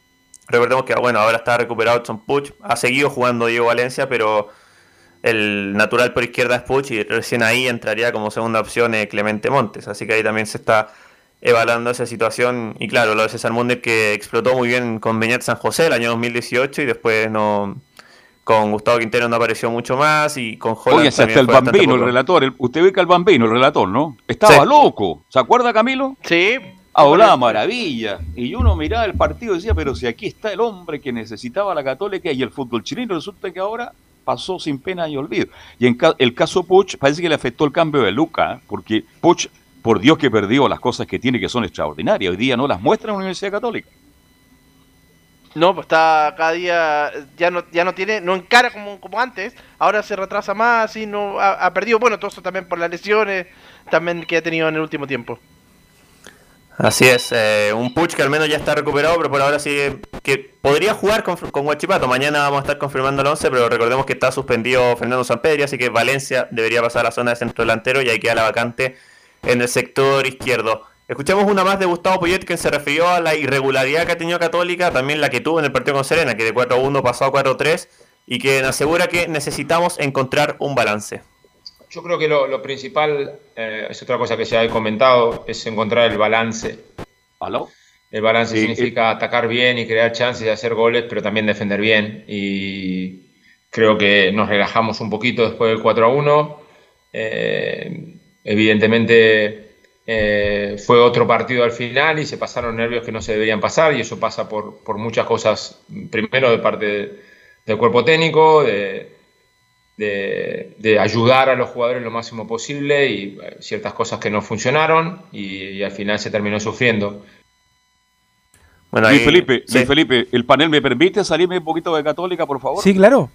Recordemos que bueno, ahora está recuperado Edson Puch, ha seguido jugando Diego Valencia, pero el natural por izquierda es Puch y recién ahí entraría como segunda opción eh, Clemente Montes. Así que ahí también se está evaluando esa situación. Y claro, lo de César Munder que explotó muy bien con Beñat San José el año 2018 y después no con Gustavo Quintero no apareció mucho más y con Holland Oye, si hasta el bambino, el relator, el- usted ve que el bambino, el relator, ¿no? Estaba Sí. loco. ¿Se acuerda, Camilo? Sí. Hablaba maravilla. Y uno miraba el partido y decía, pero si aquí está el hombre que necesitaba la Católica y el fútbol chileno, resulta que ahora pasó sin pena y olvido. Y en ca- el caso Puch, parece que le afectó el cambio de Luca, ¿eh? porque Puch, por Dios que perdió las cosas que tiene que son extraordinarias. Hoy día no las muestra en la Universidad Católica. No, pues está cada día, ya no, ya no tiene, no encara como, como antes, ahora se retrasa más y no ha, ha perdido, bueno, todo eso también por las lesiones, también que ha tenido en el último tiempo. Así es, eh, un Puch que al menos ya está recuperado, pero por ahora sí que podría jugar con, con Huachipato. Mañana vamos a estar confirmando el 11, pero recordemos que está suspendido Fernando Sampedri, así que Valencia debería pasar a la zona de centro delantero y ahí queda la vacante en el sector izquierdo. Escuchemos una más de Gustavo Poyet que se refirió a la irregularidad que ha tenido Católica, también la que tuvo en el partido con Serena, que de 4-1 pasó a 4-3 y que asegura que necesitamos encontrar un balance. Yo creo que lo, lo principal, eh, es otra cosa que se ha comentado, es encontrar el balance. ¿Aló? El balance Sí, significa atacar bien y crear chances de hacer goles, pero también defender bien. Y creo que nos relajamos un poquito después del 4 a 1. Eh, evidentemente eh, fue otro partido al final y se pasaron nervios que no se deberían pasar y eso pasa por, por muchas cosas. Primero de parte de- del cuerpo técnico, de, de, de ayudar a los jugadores lo máximo posible y eh, ciertas cosas que no funcionaron y, y al final se terminó sufriendo. Bueno, Luis Felipe, Luis Felipe, el panel me permite salirme un poquito de Católica, por favor. Sí, claro.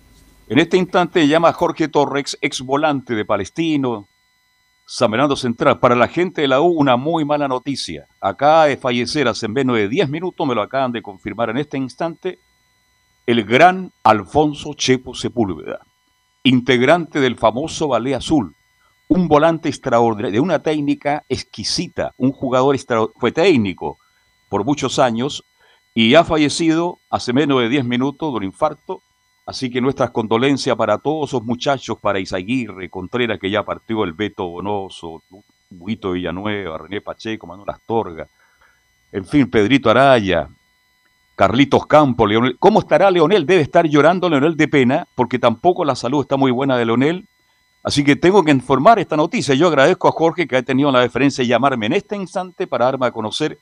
En este instante llama Jorge Torres, ex volante de Palestino, San Bernardo Central. Para la gente de la U, una muy mala noticia. Acá de fallecer hace menos de 10 minutos, me lo acaban de confirmar en este instante, el gran Alfonso Chepo Sepúlveda, integrante del famoso Ballet Azul, un volante extraordinario, de una técnica exquisita, un jugador fue técnico por muchos años y ha fallecido hace menos de 10 minutos de un infarto. Así que nuestras condolencias para todos esos muchachos, para Isaguirre, Contreras, que ya partió el Beto Bonoso, Huguito Villanueva, René Pacheco, Manuel Astorga, en fin, Pedrito Araya, Carlitos Campos, Leonel. ¿Cómo estará Leonel? Debe estar llorando Leonel de pena, porque tampoco la salud está muy buena de Leonel. Así que tengo que informar esta noticia. Yo agradezco a Jorge que ha tenido la deferencia de llamarme en este instante para darme a conocer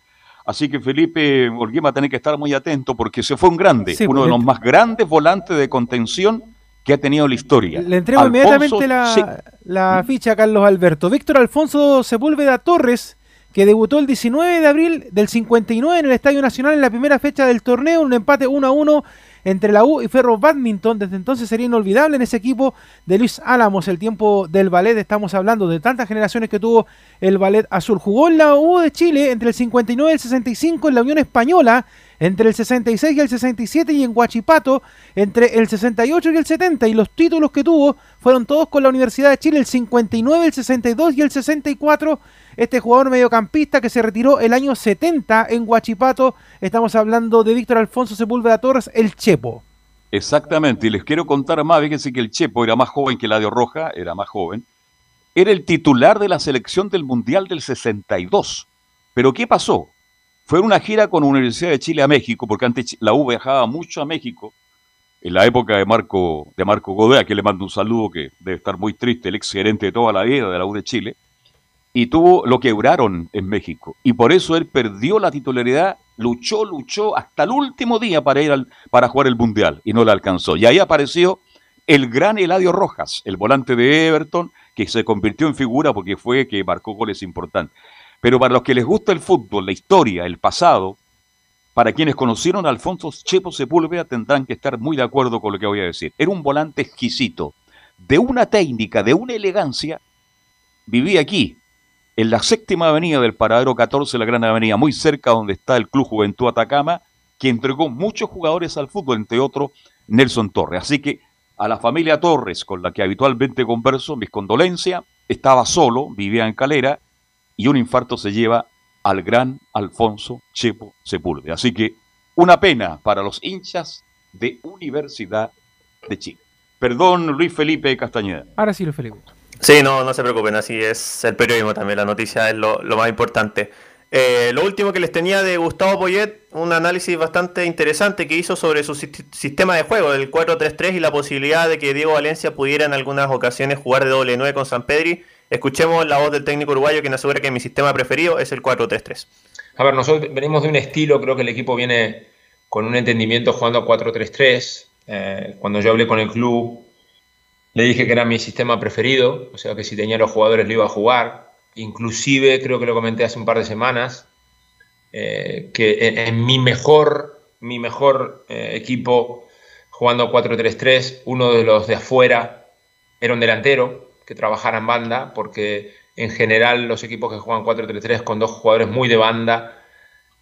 Así que Felipe Olguín va a tener que estar muy atento porque se fue un grande, Sí, uno de los más grandes volantes de contención que ha tenido la historia. Le entrego Alfonso inmediatamente la ficha a Carlos Alberto. Víctor Alfonso Sepúlveda Torres, que debutó el 19 de abril del 59 en el Estadio Nacional en la primera fecha del torneo, un empate 1 a 1 entre la U y Ferro Badminton. Desde entonces sería inolvidable en ese equipo de Luis Álamos, el tiempo del ballet. Estamos hablando de tantas generaciones que tuvo el ballet azul. Jugó en la U de Chile entre el 59 y el 65 en la Unión Española, entre el 66 y el 67 y en Huachipato entre el 68 y el 70 y los títulos que tuvo fueron todos con la Universidad de Chile el 59, el 62 y el 64. Este jugador mediocampista que se retiró el año 70 en Huachipato, estamos hablando de Víctor Alfonso Sepúlveda Torres, el Chepo. Exactamente, y les quiero contar más, fíjense que el Chepo era más joven que Ladio Roja, era más joven, era el titular de la selección del Mundial del 62. Pero ¿qué pasó? Fue una gira con la Universidad de Chile a México, porque antes la U viajaba mucho a México, en la época de Marco, de Marco Godoy, a quien le mando un saludo que debe estar muy triste, el ex gerente de toda la vida de la U de Chile, y tuvo lo quebraron en México. Y por eso él perdió la titularidad, luchó, luchó hasta el último día para ir al, para jugar el Mundial y no le alcanzó. Y ahí apareció el gran Eladio Rojas, el volante de Everton, que se convirtió en figura porque fue que marcó goles importantes. Pero para los que les gusta el fútbol, la historia, el pasado, para quienes conocieron a Alfonso Chepo Sepúlveda tendrán que estar muy de acuerdo con lo que voy a decir. Era un volante exquisito, de una técnica, de una elegancia. Vivía aquí, en la séptima avenida del Paradero 14, la Gran Avenida, muy cerca donde está el Club Juventud Atacama, que entregó muchos jugadores al fútbol, entre otros Nelson Torres. Así que a la familia Torres, con la que habitualmente converso, mis condolencias, estaba solo, vivía en Calera, y un infarto se lleva al gran Alfonso Chepo Sepúlveda. Así que una pena para los hinchas de Universidad de Chile. Perdón, Luis Felipe Castañeda. Ahora sí, Luis Felipe. Sí, no, no se preocupen, así es el periodismo también, la noticia es lo, más importante. Eh, lo último que les tenía de Gustavo Poyet, un análisis bastante interesante que hizo sobre su sis- sistema de juego, el 4-3-3 y la posibilidad de que Diego Valencia pudiera en algunas ocasiones jugar de doble 9 con San Pedri. Escuchemos la voz del técnico uruguayo que nos asegura que mi sistema preferido es el 4-3-3. A ver, nosotros venimos de un estilo, creo que el equipo viene con un entendimiento jugando a 4-3-3. Eh, cuando yo hablé con el club, le dije que era mi sistema preferido, o sea que si tenía los jugadores lo iba a jugar. Inclusive, creo que lo comenté hace un par de semanas, eh, que en, mi mejor, mi mejor eh, equipo jugando a 4-3-3, uno de los de afuera era un delantero que trabajara en banda, porque en general los equipos que juegan 4-3-3 con dos jugadores muy de banda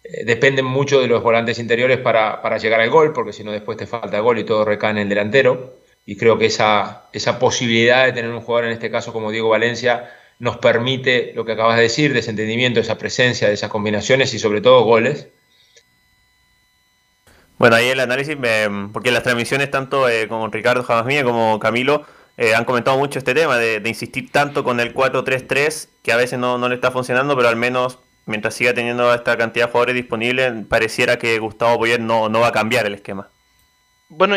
eh, dependen mucho de los volantes interiores para, para llegar al gol, porque si no después te falta gol y todo recae en el delantero. Y creo que esa, esa posibilidad de tener un jugador, en este caso como Diego Valencia, nos permite lo que acabas de decir, de ese entendimiento, esa presencia, de esas combinaciones y sobre todo goles. Bueno, ahí el análisis, me- porque las transmisiones tanto eh, con Ricardo Jamasmía como Camilo eh, han comentado mucho este tema de, de insistir tanto con el 4-3-3, que a veces no, no le está funcionando, pero al menos mientras siga teniendo esta cantidad de jugadores disponibles, pareciera que Gustavo Poyet no, no va a cambiar el esquema. Bueno,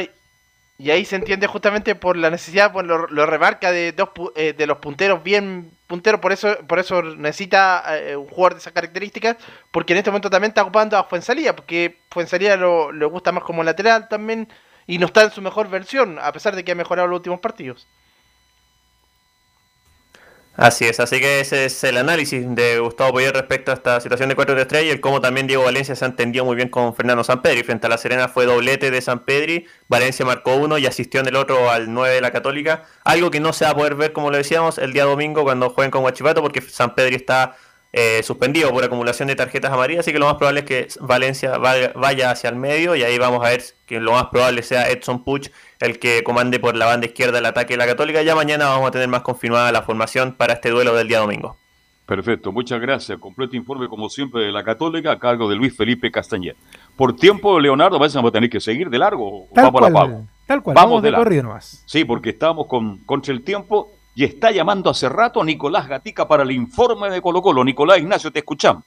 y, ahí se entiende justamente por la necesidad, por lo, lo remarca de dos eh, de los punteros bien punteros, por eso por eso necesita eh, un jugador de esas características, porque en este momento también está ocupando a Fuensalía, porque Fuensalía lo, le gusta más como lateral también y no está en su mejor versión, a pesar de que ha mejorado los últimos partidos. Así es, así que ese es el análisis de Gustavo Poyer respecto a esta situación de 4 de estrella y el cómo también Diego Valencia se entendió muy bien con Fernando Sampedri. Frente a La Serena fue doblete de Sampedri, Valencia marcó uno y asistió en el otro al 9 de la Católica. Algo que no se va a poder ver, como lo decíamos, el día domingo cuando jueguen con Guachipato porque Sampedri está eh, suspendido por acumulación de tarjetas amarillas, así que lo más probable es que Valencia vaya hacia el medio y ahí vamos a ver que lo más probable sea Edson Puch el que comande por la banda izquierda el ataque de la Católica. Ya mañana vamos a tener más confirmada la formación para este duelo del día domingo. Perfecto, muchas gracias. Completo informe, como siempre, de la Católica a cargo de Luis Felipe Castañer. Por tiempo, Leonardo, vamos a tener que seguir de largo. Tal cual, la Tal cual, vamos, de, corrido nomás. Sí, porque estamos con, contra el tiempo y está llamando hace rato Nicolás Gatica para el informe de Colo Colo. Nicolás Ignacio, te escuchamos.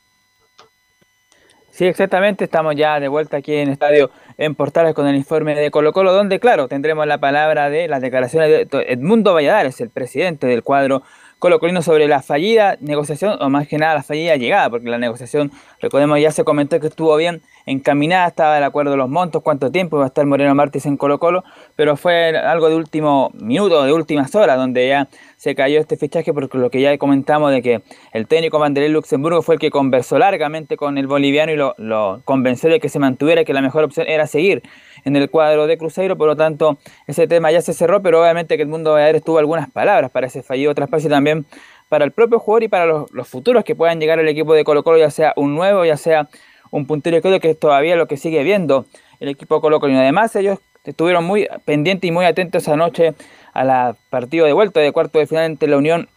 Sí, exactamente, estamos ya de vuelta aquí en Estadio en Portales con el informe de Colo Colo, donde, claro, tendremos la palabra de las declaraciones de Edmundo Valladares, el presidente del cuadro colocolino sobre la fallida negociación, o más que nada la fallida llegada, porque la negociación, recordemos, ya se comentó que estuvo bien encaminada, estaba de acuerdo los montos, cuánto tiempo iba a estar Moreno Martínez en Colo Colo, pero fue algo de último minuto, de últimas horas, donde ya se cayó este fichaje, porque lo que ya comentamos de que el técnico Vanderlei Luxemburgo fue el que conversó largamente con el boliviano y lo, convenció de que se mantuviera, que la mejor opción era seguir en el cuadro de Cruzeiro, por lo tanto ese tema ya se cerró, pero obviamente que el mundo Valladares tuvo algunas palabras para ese fallido traspaso y también para el propio jugador y para los, futuros que puedan llegar al equipo de Colo Colo, ya sea un nuevo, ya sea un puntero creo que es todavía lo que sigue viendo el equipo Colo. Y además ellos estuvieron muy pendientes y muy atentos anoche a la partido de vuelta de cuarto de final entre la Unión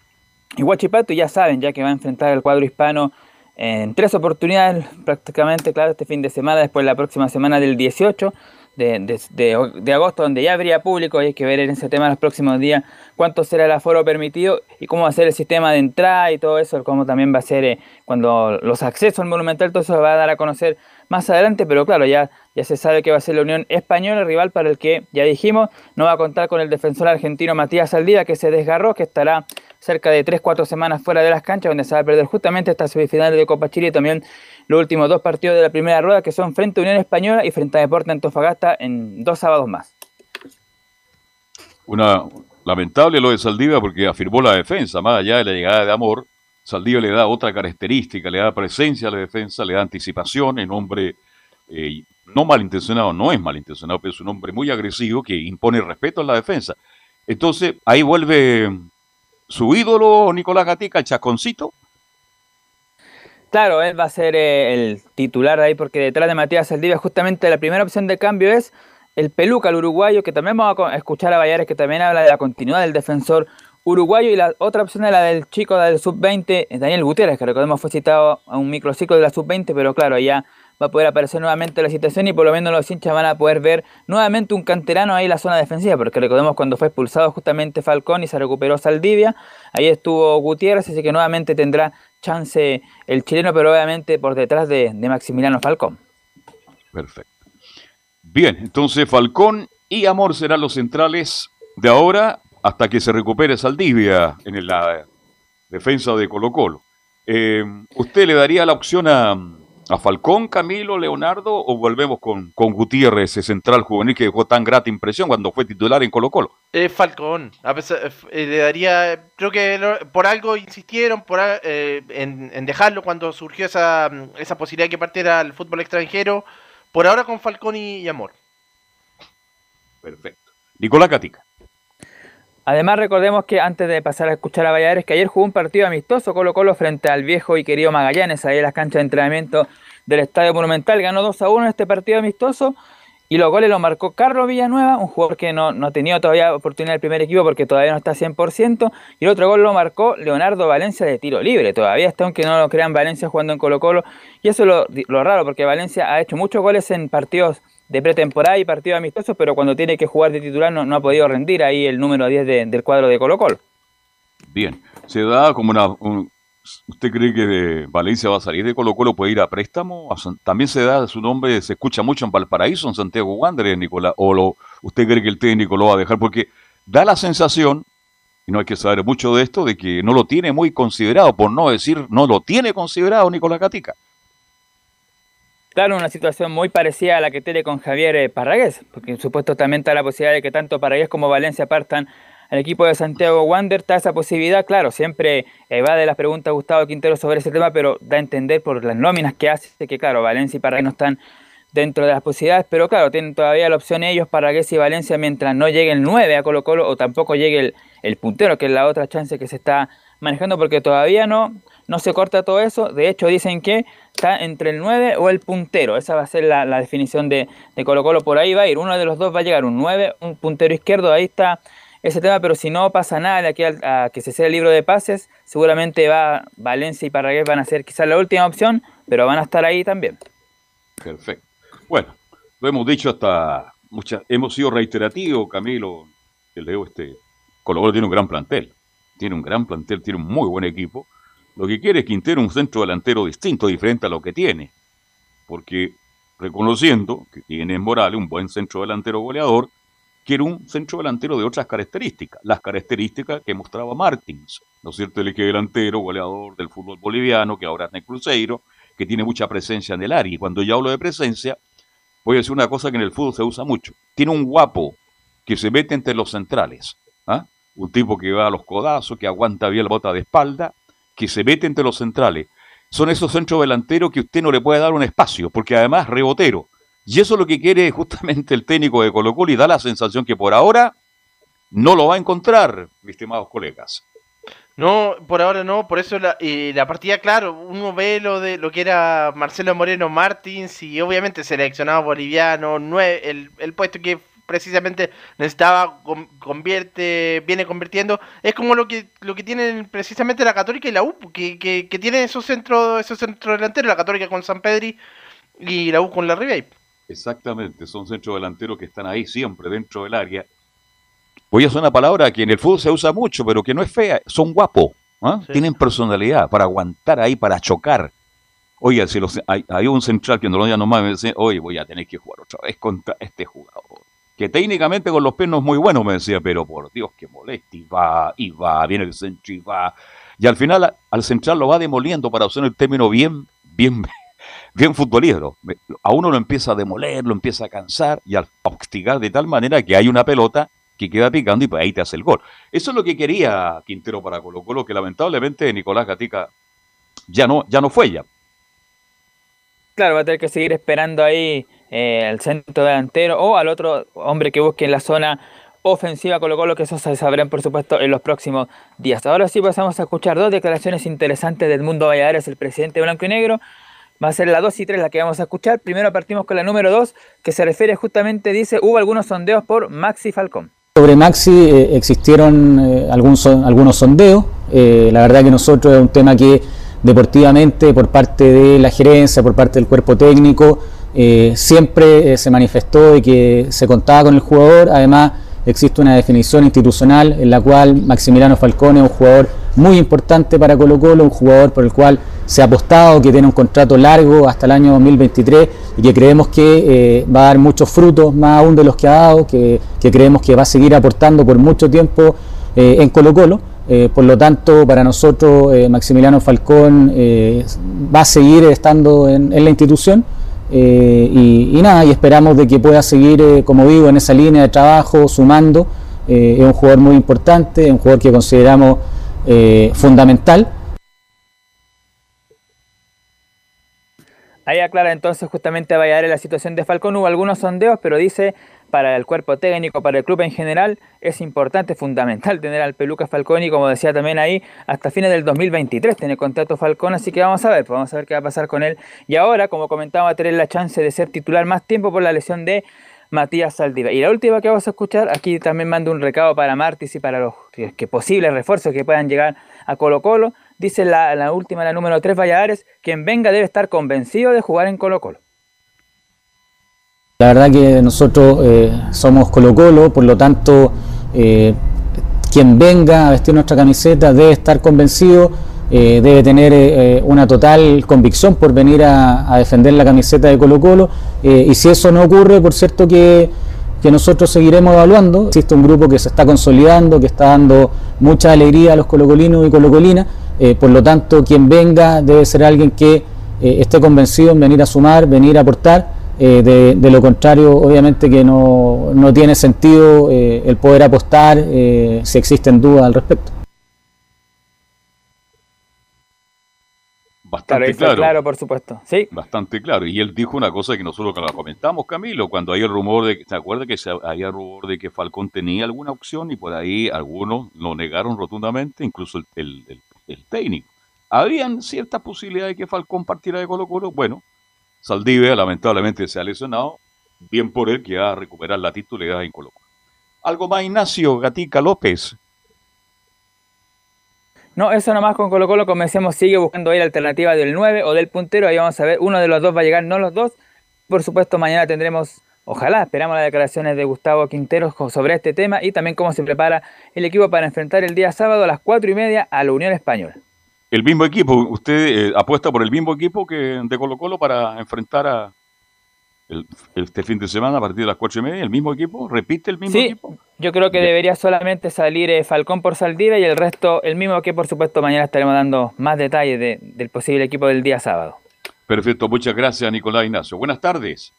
y Huachipato y ya saben ya que va a enfrentar el cuadro hispano en tres oportunidades prácticamente, claro, este fin de semana, después la próxima semana del 18 de, agosto, donde ya habría público, y hay que ver en ese tema los próximos días cuánto será el aforo permitido y cómo va a ser el sistema de entrada y todo eso, cómo también va a ser eh, cuando los accesos al Monumental, todo eso se va a dar a conocer más adelante, pero claro, ya, ya se sabe que va a ser la Unión Española, el rival para el que, ya dijimos, no va a contar con el defensor argentino Matías Saldía, que se desgarró, que estará cerca de 3-4 semanas fuera de las canchas, donde se va a perder justamente esta semifinal de Copa Chile y también los últimos dos partidos de la primera rueda, que son frente a Unión Española y frente a Deporte Antofagasta en dos sábados más. Una lamentable lo de Saldivia porque afirmó la defensa, más allá de la llegada de Amor. Saldivia le da otra característica, le da presencia a la defensa, le da anticipación en hombre eh, no malintencionado, no es malintencionado, pero es un hombre muy agresivo que impone respeto en la defensa. Entonces, ahí vuelve su ídolo Nicolás Gatica, el chasconcito, Claro, él va a ser eh, el titular ahí porque detrás de Matías Saldivia justamente la primera opción de cambio es el Peluca, el uruguayo, que también vamos a escuchar a Bayares que también habla de la continuidad del defensor uruguayo. Y la otra opción es la del chico del sub-20, Daniel Gutiérrez, que recordemos fue citado a un microciclo de la sub-20, pero claro, ya va a poder aparecer nuevamente la situación y por lo menos los hinchas van a poder ver nuevamente un canterano ahí en la zona defensiva, porque recordemos cuando fue expulsado justamente Falcón y se recuperó Saldivia, ahí estuvo Gutiérrez, así que nuevamente tendrá chance el chileno, pero obviamente por detrás de, Maximiliano Falcón. Perfecto. Bien, entonces Falcón y Amor serán los centrales de ahora hasta que se recupere Saldivia en la defensa de Colo Colo. Eh, ¿Usted le daría la opción a, a Falcón, Camilo, Leonardo o volvemos con, con Gutiérrez, ese central juvenil que dejó tan grata impresión cuando fue titular en Colo Colo? Eh, Falcón, a pesar, eh, le daría, creo que por algo insistieron por, eh, en, dejarlo cuando surgió esa, esa posibilidad de que partiera al fútbol extranjero, por ahora con Falcón y, Amor. Perfecto. Nicolás Catica. Además, recordemos que antes de pasar a escuchar a Valladares, que ayer jugó un partido amistoso Colo Colo frente al viejo y querido Magallanes, ahí en las canchas de entrenamiento del Estadio Monumental. Ganó 2 a 1 en este partido amistoso y los goles los marcó Carlos Villanueva, un jugador que no, no ha tenido todavía oportunidad del primer equipo porque todavía no está 100%. Y el otro gol lo marcó Leonardo Valencia de tiro libre. Todavía está, aunque no lo crean, Valencia jugando en Colo Colo. Y eso es lo, lo raro porque Valencia ha hecho muchos goles en partidos de pretemporada y partido amistosos, pero cuando tiene que jugar de titular no, ha podido rendir ahí el número 10 del cuadro de Colo Colo. Bien, se da como una... ¿Usted cree que Valencia va a salir de Colo Colo, puede ir a préstamo? También se da su nombre, se escucha mucho en Valparaíso, en Santiago Wanderers, Nicolás. ¿O lo, usted cree que el técnico lo va a dejar? Porque da la sensación, y no hay que saber mucho de esto, de que no lo tiene muy considerado, por no decir no lo tiene considerado Nicolás Catica. Una situación muy parecida a la que tiene con Javier eh, Parragués, porque supuestamente está la posibilidad de que tanto Parragués como Valencia partan al equipo de Santiago Wander, está esa posibilidad, claro, siempre va de las preguntas Gustavo Quintero sobre ese tema, pero da a entender por las nóminas que hace que, claro, Valencia y Parragués no están dentro de las posibilidades, pero claro, tienen todavía la opción ellos para que si Valencia mientras no llegue el 9 a Colo Colo o tampoco llegue el, el puntero, que es la otra chance que se está manejando porque todavía no, no se corta todo eso. De hecho, dicen que está entre el 9 o el puntero. Esa va a ser la, definición de, de, Colo Colo. Por ahí va a ir. Uno de los dos va a llegar, un 9, un puntero izquierdo. Ahí está ese tema. Pero si no pasa nada de aquí a, que se sea el libro de pases, seguramente va Valencia y Parragués van a ser quizás la última opción, pero van a estar ahí también. Perfecto. Bueno, lo hemos dicho hasta muchas. Hemos sido reiterativos, Camilo, que leo este. Colo Colo tiene un gran plantel tiene un gran plantel, tiene un muy buen equipo. Lo que quiere es Quintero un centro delantero distinto, diferente a lo que tiene. Porque reconociendo que tiene Morales un buen centro delantero goleador, quiere un centro delantero de otras características, las características que mostraba Martins, ¿no es cierto? El eje delantero, goleador del fútbol boliviano, que ahora es en el Cruzeiro, que tiene mucha presencia en el área. Y cuando yo hablo de presencia, voy a decir una cosa que en el fútbol se usa mucho. Tiene un guapo que se mete entre los centrales. Un tipo que va a los codazos, que aguanta bien la bota de espalda, que se mete entre los centrales. Son esos centros delanteros que usted no le puede dar un espacio, porque además rebotero. Y eso es lo que quiere justamente el técnico de Colo Colo y da la sensación que por ahora no lo va a encontrar, mis estimados colegas. No, por ahora no, por eso la, la partida, claro, uno ve lo de lo que era Marcelo Moreno Martins y obviamente seleccionado boliviano, el, el puesto que precisamente necesitaba, convierte, viene convirtiendo. Es como lo que lo que tienen precisamente la Católica y la U, que, que, que tienen esos centros, esos centros delanteros, la Católica con San Pedri y la U con la Ribey. Exactamente, son centros delanteros que están ahí siempre dentro del área. Voy a usar una palabra que en el fútbol se usa mucho, pero que no es fea, son guapos, ¿ah? tienen personalidad para aguantar ahí, para chocar. Oye, si los, hay, un central que no lo diga nomás me dice, oye, voy a tener que jugar otra vez contra este jugador que técnicamente con los pies no es muy bueno, me decía, pero por Dios que molesta, y va, y va, viene el centro y va. Y al final al central lo va demoliendo para usar el término bien, bien, <laughs> bien futbolero. A uno lo empieza a demoler, lo empieza a cansar y a hostigar de tal manera que hay una pelota que queda picando y pues ahí te hace el gol. Eso es lo que quería Quintero para Colo Colo, que lamentablemente Nicolás Gatica ya no, ya no fue ya. Claro, va a tener que seguir esperando ahí eh, al centro delantero o al otro hombre que busque en la zona ofensiva Colo Colo, que eso se sabrán por supuesto en los próximos días. Ahora sí pasamos a escuchar dos declaraciones interesantes del mundo Valladares, el presidente blanco y negro. Va a ser la 2 y 3 la que vamos a escuchar. Primero partimos con la número 2, que se refiere justamente, dice, hubo algunos sondeos por Maxi Falcón. Sobre Maxi eh, existieron eh, algunos sondeos. la verdad que nosotros es un tema que deportivamente, por parte de la gerencia, por parte del cuerpo técnico, eh, siempre eh, se manifestó y que se contaba con el jugador. Además, existe una definición institucional en la cual Maximiliano Falcone es un jugador muy importante para Colo Colo, un jugador por el cual se ha apostado, que tiene un contrato largo hasta el año 2023 y que creemos que eh, va a dar muchos frutos, más aún de los que ha dado, que, creemos que va a seguir aportando por mucho tiempo en Colo Colo. por lo tanto, para nosotros Maximiliano Falcón va a seguir estando en la institución. Eh, y, nada, y esperamos de que pueda seguir, eh, como digo, en esa línea de trabajo, sumando. Eh, es un jugador muy importante, es un jugador que consideramos fundamental. Ahí aclara entonces justamente a Valladolid la situación de Falcón. Hubo algunos sondeos, pero dice para el cuerpo técnico, para el club en general, es importante, fundamental tener al Peluca Falcón y como decía también ahí, hasta fines del 2023 tiene contrato Falcón, así que vamos a ver, pues vamos a ver qué va a pasar con él. Y ahora, como comentaba, va a tener la chance de ser titular más tiempo por la lesión de Matías Saldiva. Y la última que vamos a escuchar, aquí también mando un recado para Martis y para los que posibles refuerzos que puedan llegar a Colo Colo. Dice la, la última, la número 3, Valladares, quien venga debe estar convencido de jugar en Colo Colo. La verdad que nosotros eh, somos Colo Colo, por lo tanto, eh, quien venga a vestir nuestra camiseta debe estar convencido, eh, debe tener una total convicción por venir a, defender la camiseta de Colo Colo. y si eso no ocurre, por cierto que, que, nosotros seguiremos evaluando. Existe un grupo que se está consolidando, que está dando mucha alegría a los colocolinos y colocolinas. por lo tanto, quien venga debe ser alguien que esté convencido en venir a sumar, venir a aportar Eh, de, de, lo contrario, obviamente que no, no tiene sentido eh, el poder apostar eh, si existen dudas al respecto. Bastante claro, claro, por supuesto. Sí. Bastante claro. Y él dijo una cosa que nosotros la comentamos, Camilo, cuando hay el rumor de, ¿se acuerda que se, había rumor de que Falcón tenía alguna opción y por ahí algunos lo negaron rotundamente, incluso el, el, el, el técnico? Habían ciertas posibilidades de que Falcón partiera de Colo Colo. Bueno, Saldivia lamentablemente se ha lesionado. Bien por él que va a recuperar la titularidad en Colo Colo. Algo más, Ignacio Gatica López. No, eso nomás con Colo Colo, como decíamos, sigue buscando ahí la alternativa del 9 o del puntero. Ahí vamos a ver, uno de los dos va a llegar, no los dos. Por supuesto, mañana tendremos, ojalá, esperamos las declaraciones de Gustavo Quintero sobre este tema y también cómo se prepara el equipo para enfrentar el día sábado a las 4 y media a la Unión Española. El mismo equipo, usted eh, apuesta por el mismo equipo que de Colo Colo para enfrentar a el, este fin de semana a partir de las cuatro y media, el mismo equipo, repite el mismo sí, equipo. Yo creo que debería solamente salir eh, Falcón por Saldivia y el resto el mismo que por supuesto mañana estaremos dando más detalles de, del posible equipo del día sábado. Perfecto, muchas gracias Nicolás Ignacio. Buenas tardes.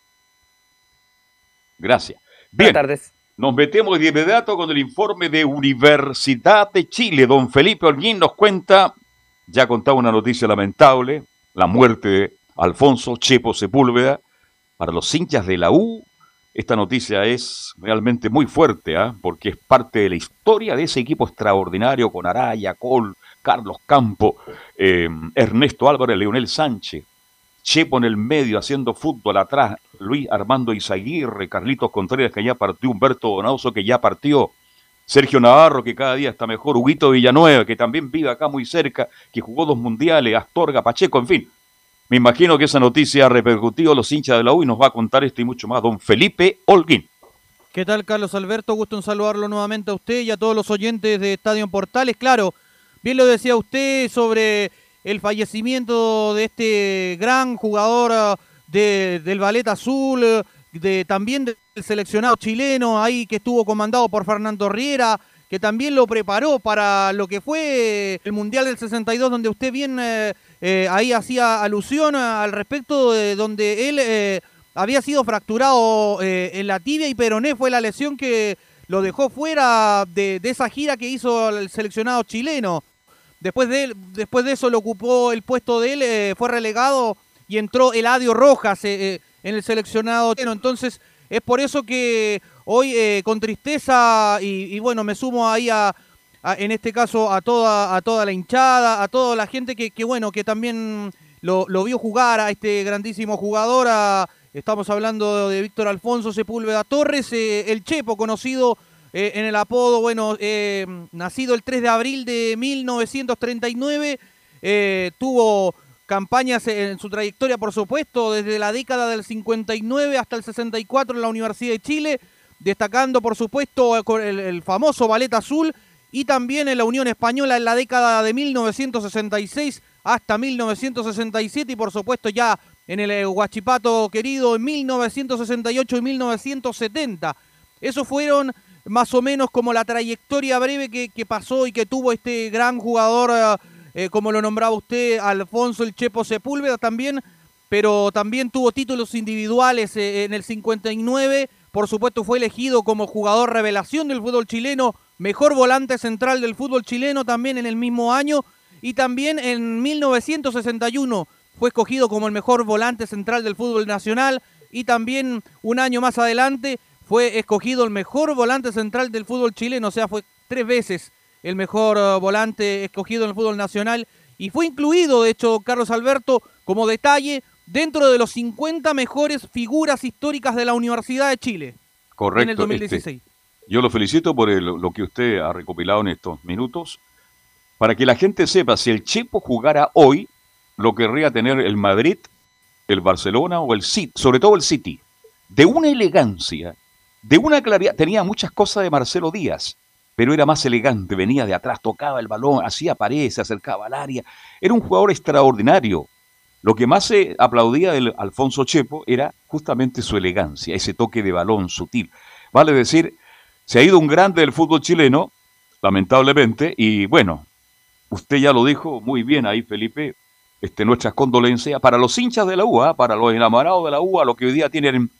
Gracias. Bien, Buenas tardes. Nos metemos de inmediato con el informe de Universidad de Chile. Don Felipe Holguín nos cuenta ya contaba una noticia lamentable, la muerte de Alfonso Chepo Sepúlveda. Para los hinchas de la U, esta noticia es realmente muy fuerte, ¿eh? porque es parte de la historia de ese equipo extraordinario con Araya, Col, Carlos Campo, eh, Ernesto Álvarez, Leonel Sánchez, Chepo en el medio haciendo fútbol atrás, Luis Armando Izaguirre, Carlitos Contreras que ya partió, Humberto Donauso que ya partió, Sergio Navarro, que cada día está mejor, Huguito Villanueva, que también vive acá muy cerca, que jugó dos mundiales, Astorga, Pacheco, en fin. Me imagino que esa noticia ha repercutido a los hinchas de la U y nos va a contar esto y mucho más don Felipe Holguín. ¿Qué tal, Carlos Alberto? Gusto en saludarlo nuevamente a usted y a todos los oyentes de Estadio Portales. Claro, bien lo decía usted sobre el fallecimiento de este gran jugador de, del Ballet Azul, de, también del seleccionado chileno ahí que estuvo comandado por Fernando Riera, que también lo preparó para lo que fue el Mundial del 62, donde usted bien eh, eh, ahí hacía alusión al respecto de donde él eh, había sido fracturado en la tibia y peroné, fue la lesión que lo dejó fuera de, de esa gira que hizo el seleccionado chileno. Después de, después de eso lo ocupó el puesto de él, fue relegado y entró Eladio Rojas en el seleccionado. Entonces, es por eso que hoy eh, con tristeza y, bueno, me sumo ahí a, en este caso a toda, a toda la hinchada, a toda la gente que, bueno, que también lo, vio jugar a este grandísimo jugador. Estamos hablando de Víctor Alfonso Sepúlveda Torres, eh, el Chepo, conocido eh, en el apodo, bueno, nacido el 3 de abril de 1939, tuvo campañas en su trayectoria, por supuesto, desde la década del 59 hasta el 64 en la Universidad de Chile, destacando, por supuesto, el, el famoso Ballet Azul y también en la Unión Española en la década de 1966 hasta 1967 y, por supuesto, ya en el Huachipato querido en 1968 y 1970. Esos fueron más o menos como la trayectoria breve que, que pasó y que tuvo este gran jugador eh, como lo nombraba usted, Alfonso el Chepo Sepúlveda también, pero también tuvo títulos individuales eh, en el 59, por supuesto fue elegido como jugador revelación del fútbol chileno, mejor volante central del fútbol chileno también en el mismo año, y también en 1961 fue escogido como el mejor volante central del fútbol nacional, y también un año más adelante fue escogido el mejor volante central del fútbol chileno, o sea, fue tres veces el mejor uh, volante escogido en el fútbol nacional y fue incluido, de hecho, Carlos Alberto, como detalle, dentro de los 50 mejores figuras históricas de la Universidad de Chile. Correcto. En el 2016. Este, yo lo felicito por el, lo que usted ha recopilado en estos minutos. Para que la gente sepa, si el Chepo jugara hoy, lo querría tener el Madrid, el Barcelona o el City, sobre todo el City. De una elegancia, de una claridad. Tenía muchas cosas de Marcelo Díaz pero era más elegante, venía de atrás, tocaba el balón, hacía paredes, se acercaba al área. Era un jugador extraordinario. Lo que más se aplaudía del Alfonso Chepo era justamente su elegancia, ese toque de balón sutil. Vale decir, se ha ido un grande del fútbol chileno, lamentablemente, y bueno, usted ya lo dijo muy bien ahí, Felipe, este, nuestras condolencias para los hinchas de la UA, para los enamorados de la UA, los que hoy día tienen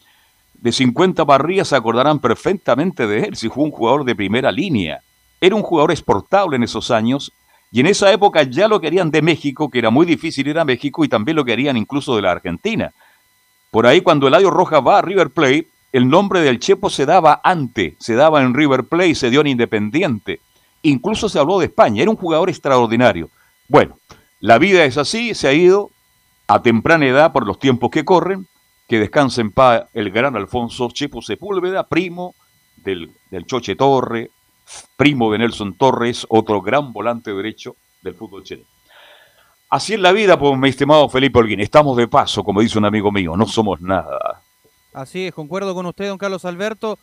de 50 parrillas se acordarán perfectamente de él, si fue un jugador de primera línea. Era un jugador exportable en esos años y en esa época ya lo querían de México, que era muy difícil ir a México, y también lo querían incluso de la Argentina. Por ahí cuando Eladio Rojas va a River Plate, el nombre del Chepo se daba antes, se daba en River Plate, se dio en Independiente. Incluso se habló de España, era un jugador extraordinario. Bueno, la vida es así, se ha ido a temprana edad por los tiempos que corren, que descanse en paz el gran Alfonso Chepo Sepúlveda, primo del, del Choche Torre, primo de Nelson Torres, otro gran volante derecho del fútbol chileno. Así es la vida, pues, mi estimado Felipe Holguín. Estamos de paso, como dice un amigo mío, no somos nada. Así es, concuerdo con usted, don Carlos Alberto.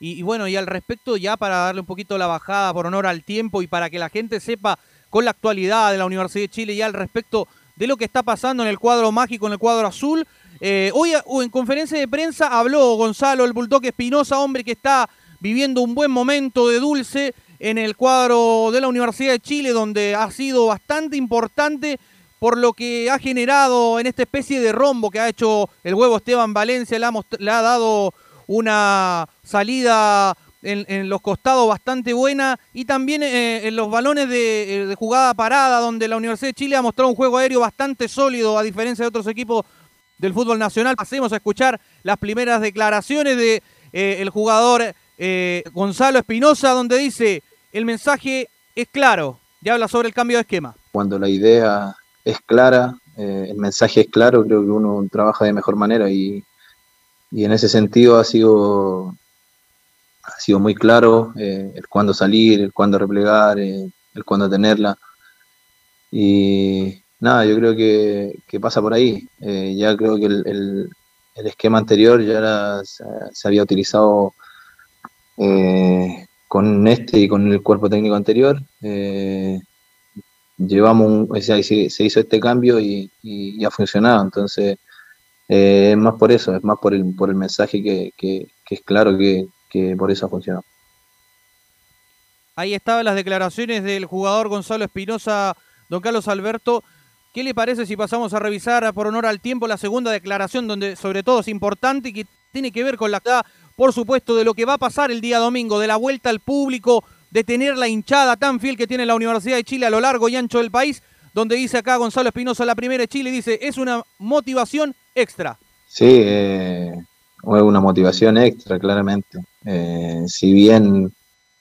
Y, y, bueno, y al respecto, ya para darle un poquito la bajada por honor al tiempo y para que la gente sepa con la actualidad de la Universidad de Chile, ya al respecto de lo que está pasando en el cuadro mágico, en el cuadro azul. Eh, hoy en conferencia de prensa habló Gonzalo, el Bulldog Espinosa, hombre que está viviendo un buen momento de dulce en el cuadro de la Universidad de Chile, donde ha sido bastante importante por lo que ha generado en esta especie de rombo que ha hecho el huevo Esteban Valencia, le ha dado una salida en, los costados bastante buena y también eh, en los balones de, de, jugada parada, donde la Universidad de Chile ha mostrado un juego aéreo bastante sólido, a diferencia de otros equipos del fútbol nacional. Pasemos a escuchar las primeras declaraciones de eh, jugador eh, Gonzalo Espinosa, donde dice, el mensaje es claro, ya habla sobre el cambio de esquema. Cuando la idea es clara, eh, el mensaje es claro, creo que uno trabaja de mejor manera y, y en ese sentido ha sido, ha sido muy claro eh, el cuándo salir, el cuándo replegar, eh, el cuándo tenerla. Y nada, yo creo que, que pasa por ahí. ya creo que el, el, el esquema anterior ya era, se, se había utilizado eh, con este y con el cuerpo técnico anterior. Eh, llevamos un, o sea, se, se, hizo este cambio y, y, y ha funcionado. Entonces, eh, es más por eso, es más por el, por el mensaje que, que, que es claro que, que, por eso ha funcionado. Ahí estaban las declaraciones del jugador Gonzalo Espinosa, don Carlos Alberto. ¿Qué le parece si pasamos a revisar por honor al tiempo la segunda declaración, donde sobre todo es importante y que tiene que ver con la por supuesto, de lo que va a pasar el día domingo, de la vuelta al público, de tener la hinchada tan fiel que tiene la Universidad de Chile a lo largo y ancho del país, donde dice acá Gonzalo Espinosa, la primera de Chile, dice, es una motivación extra. Sí, eh, una motivación extra, claramente. Eh, si bien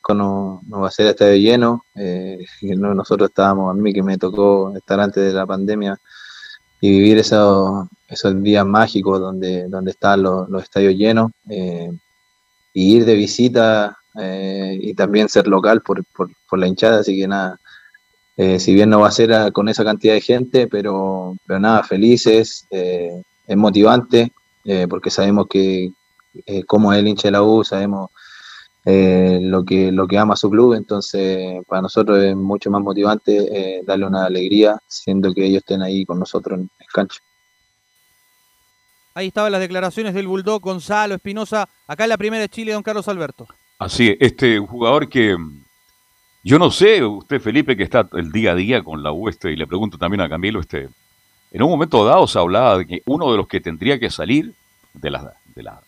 no, no, va a ser estadio lleno, eh, <laughs> nosotros estábamos, a mí que me tocó estar antes de la pandemia y vivir esos, esos días mágicos donde, donde están los, los estadios llenos. Eh, y ir de visita eh, y también ser local por, por, la hinchada, así que nada, eh, si bien no va a ser con esa cantidad de gente, pero, pero nada, felices, eh, es motivante, porque sabemos que eh, como es el hincha de la U, sabemos lo, que, lo que ama su club, entonces para nosotros es mucho más motivante darle una alegría, siendo que ellos estén ahí con nosotros en, en cancha. Ahí estaban las declaraciones del Bulldog Gonzalo Espinosa, acá en la primera de Chile, don Carlos Alberto. Así, este jugador que yo no sé, usted Felipe que está el día a día con la U este, y le pregunto también a Camilo, este, en un momento dado se hablaba de que uno de los que tendría que salir de la, de la,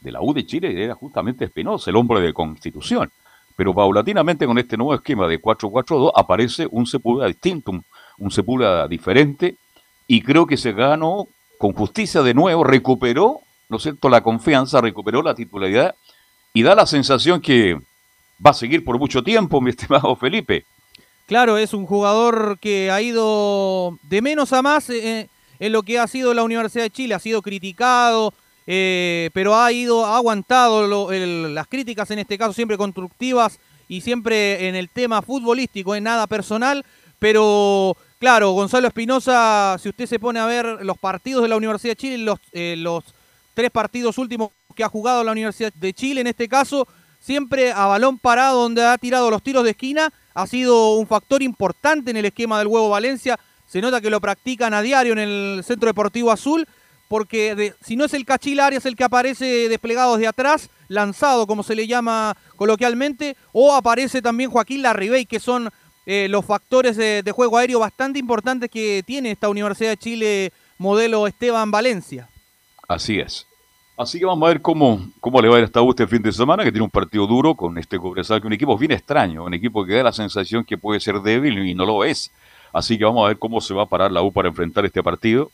de la U de Chile era justamente Espinosa, el hombre de constitución. Pero paulatinamente con este nuevo esquema de 4-4-2 aparece un Sepúlveda distinto, un, Sepúlveda diferente, y creo que se ganó con justicia de nuevo, recuperó, ¿no cierto?, la confianza, recuperó la titularidad y da la sensación que va a seguir por mucho tiempo, mi <laughs> estimado Felipe. Claro, es un jugador que ha ido de menos a más eh, en lo que ha sido la Universidad de Chile, ha sido criticado, eh, pero ha ido, ha aguantado las críticas, en este caso siempre constructivas y siempre en el tema futbolístico, en nada personal, pero Claro, Gonzalo Espinosa, si usted se pone a ver los partidos de la Universidad de Chile, eh, los tres partidos últimos que ha jugado la Universidad de Chile, en este caso, siempre a balón parado donde ha tirado los tiros de esquina, ha sido un factor importante en el esquema del huevo Valencia. Se nota que lo practican a diario en el Centro Deportivo Azul, porque si no es el Cachil Arias el que aparece desplegado de atrás, lanzado como se le llama coloquialmente, o aparece también Joaquín Larribey, que son eh, los factores de, juego aéreo bastante importantes que tiene esta Universidad de Chile modelo Esteban Valencia. Así es. Así que vamos a ver cómo, cómo le va a ir esta U este fin de semana, que tiene un partido duro con este Cobresal, que es un equipo bien extraño, un equipo que da la sensación que puede ser débil y no lo es. Así que vamos a ver cómo se va a parar la U para enfrentar este partido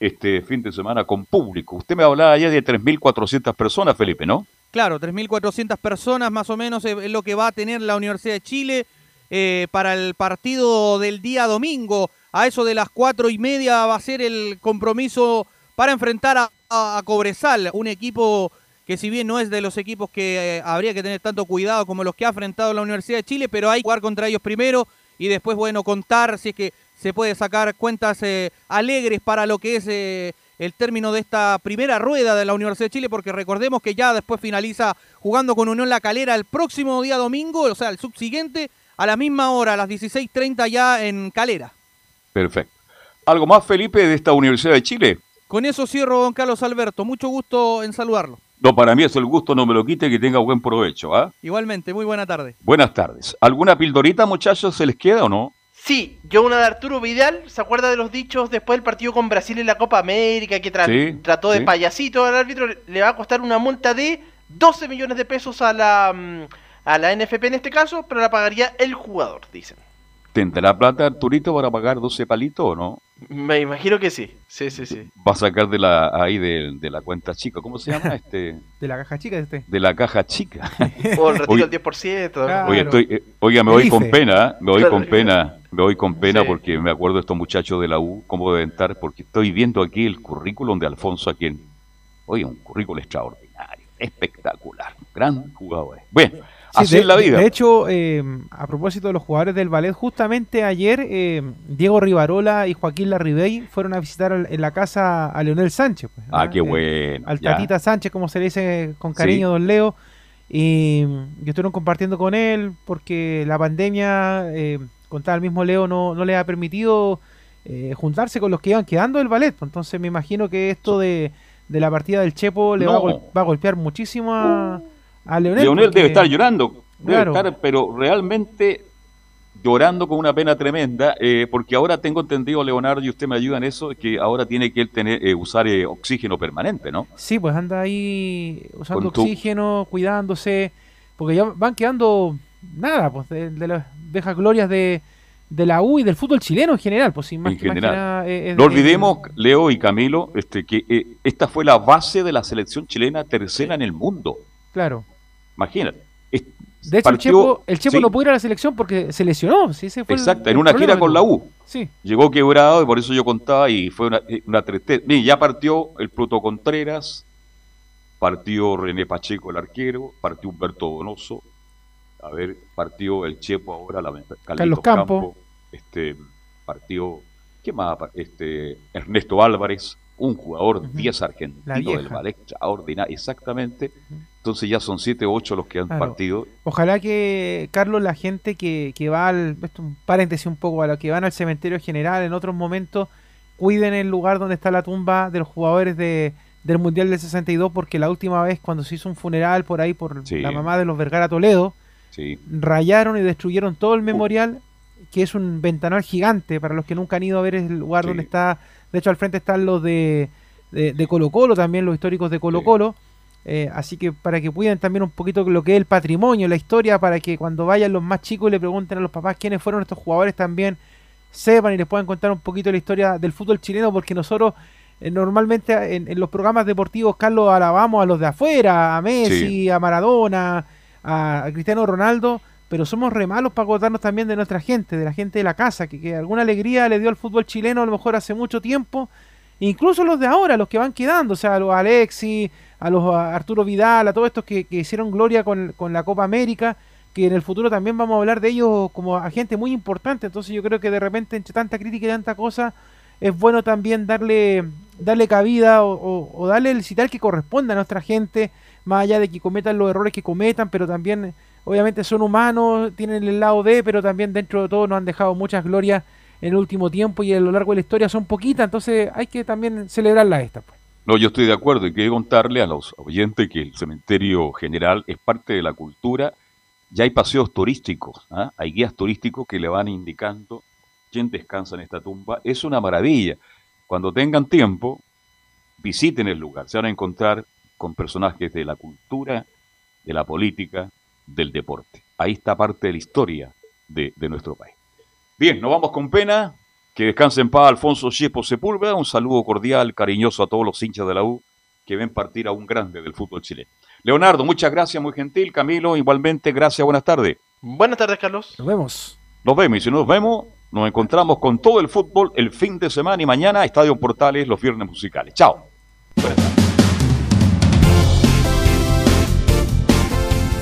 este fin de semana con público. Usted me hablaba ya de 3.400 personas, Felipe, ¿no? Claro, 3.400 personas más o menos es lo que va a tener la Universidad de Chile eh, para el partido del día domingo. A eso de las cuatro y media va a ser el compromiso para enfrentar a, a- Cobresal, un equipo que si bien no es de los equipos que eh, habría que tener tanto cuidado como los que ha enfrentado la Universidad de Chile, pero hay que jugar contra ellos primero y después, bueno, contar si es que se puede sacar cuentas eh, alegres para lo que es eh, el término de esta primera rueda de la Universidad de Chile, porque recordemos que ya después finaliza jugando con Unión La Calera el próximo día domingo, o sea, el subsiguiente, a la misma hora, a las 16.30 ya en Calera. Perfecto. ¿Algo más, Felipe, de esta Universidad de Chile? Con eso cierro, don Carlos Alberto. Mucho gusto en saludarlo. No, para mí es el gusto, no me lo quite, que tenga buen provecho. ¿ah? Igualmente, muy buena tarde. Buenas tardes. ¿Alguna pildorita, muchachos, se les queda o no? Sí, yo una de Arturo Vidal, ¿se acuerda de los dichos después del partido con Brasil en la Copa América que tra- Sí, trató de sí. payasito al árbitro? Le va a costar una multa de 12 millones de pesos a la, mm, a la NFP en este caso, pero la pagaría el jugador, dicen. ¿Tendrá plata Arturito para pagar 12 palitos o no? Me imagino que sí, sí, sí, sí. Va a sacar de la ahí de, de la cuenta chica, ¿cómo se llama? este <laughs> De la caja chica de este. De la caja chica. O el retiro del 10%. Claro. Oye, estoy, eh, oiga, me voy con pena, ¿eh? me voy Claro, con pena, me voy con pena Sí. porque me acuerdo de estos muchachos de la U, cómo deben estar, porque estoy viendo aquí el currículum de Alfonso aquí en, oye, un currículum extraordinario, espectacular, gran jugador. Bueno, Sí, así de, es la vida. de hecho, eh, a propósito de los jugadores del ballet, justamente ayer eh, Diego Rivarola y Joaquín Larribey fueron a visitar al- en la casa a Leonel Sánchez. pues, ah, qué Eh, bueno. al ya. Tatita Sánchez, como se le dice con cariño, Sí. don Leo. Y, y estuvieron compartiendo con él porque la pandemia, eh, contaba el mismo Leo, no, no le ha permitido eh, juntarse con los que iban quedando del ballet. pues, Entonces me imagino que esto de, de la partida del Chepo le va, a va a golpear muchísimo a, a Leonel. Leonel porque- debe estar llorando, debe estar, pero realmente llorando con una pena tremenda, eh, porque ahora tengo entendido, Leonardo, y usted me ayuda en eso, que ahora tiene que él tener, eh, usar eh, oxígeno permanente, ¿no? Sí, pues anda ahí usando tu- oxígeno, cuidándose, porque ya van quedando nada, pues de, de las viejas glorias de, de la U y del fútbol chileno en general, pues sin más, en que- más que general. nada, eh, es- no olvidemos, Leo y Camilo, este, que esta fue la base de la selección chilena tercera en el mundo. claro. Imagínate. De hecho, partió- el Chepo, el Chepo sí, no pudo ir a la selección porque se lesionó. Sí, ese fue el- Exacto, el en una gira con la. U. Sí, Llegó quebrado y por eso yo contaba y fue una, eh, una tristeza. Ya partió el Pluto Contreras, partió René Pacheco, el arquero, partió Humberto Donoso, a ver, partió el Chepo ahora, la, Carlos Campo. este, partió, ¿qué más? Este, Ernesto Álvarez, un jugador 10 La argentino del ballet extraordinario, exactamente. Entonces ya son 7 o 8 los que han Claro. partido. Ojalá que, Carlos, la gente que, que va al. Esto un paréntesis un poco, a los que van al cementerio general en otros momentos, cuiden el lugar donde está la tumba de los jugadores de, del Mundial del 62, porque la última vez, cuando se hizo un funeral por ahí por Sí. la mamá de los Vergara Toledo, Sí. rayaron y destruyeron todo el memorial, que es un ventanal gigante para los que nunca han ido a ver el lugar Sí. donde está. De hecho, al frente están los de, de, de Colo Colo, también los históricos de Colo Colo. Eh, así que para que cuiden también un poquito lo que es el patrimonio, la historia, para que cuando vayan los más chicos y le pregunten a los papás quiénes fueron estos jugadores también sepan y les puedan contar un poquito la historia del fútbol chileno, porque nosotros eh, normalmente en, en los programas deportivos, Carlos, alabamos a los de afuera, a Messi, Sí. a Maradona, a, a Cristiano Ronaldo, pero somos re malos para acordarnos también de nuestra gente, de la gente de la casa, que, que alguna alegría le dio al fútbol chileno a lo mejor hace mucho tiempo, incluso los de ahora, los que van quedando, o sea, a los Alexis, a los Arturo Vidal, a todos estos que, que hicieron gloria con, con la Copa América, que en el futuro también vamos a hablar de ellos como a gente muy importante, entonces yo creo que de repente entre tanta crítica y tanta cosa, es bueno también darle, darle cabida o, o- o darle el citar que corresponde a nuestra gente, más allá de que cometan los errores que cometan, pero también obviamente son humanos, tienen el lado de, pero también dentro de todo nos han dejado muchas glorias en el último tiempo y a lo largo de la historia son poquitas, entonces hay que también celebrarla esta. pues. No, yo estoy de acuerdo y quiero contarle a los oyentes que el cementerio general es parte de la cultura ya hay paseos turísticos, ¿ah? hay guías turísticos que le van indicando quién descansa en esta tumba. Es una maravilla. Cuando tengan tiempo, visiten el lugar. Se van a encontrar con personajes de la cultura, de la política, del deporte. Ahí está parte de la historia de, de nuestro país. Bien, nos vamos con pena. Que descanse en paz Alfonso Chepo Sepúlveda. Un saludo cordial, cariñoso a todos los hinchas de la U que ven partir a un grande del fútbol chileno. Leonardo, muchas gracias, muy gentil. Camilo, igualmente, gracias, buenas tardes. Buenas tardes, Carlos. Nos vemos. Nos vemos y si nos vemos, nos encontramos con todo el fútbol el fin de semana y mañana Estadio Portales, los viernes musicales. Chao.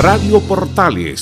Radio Portales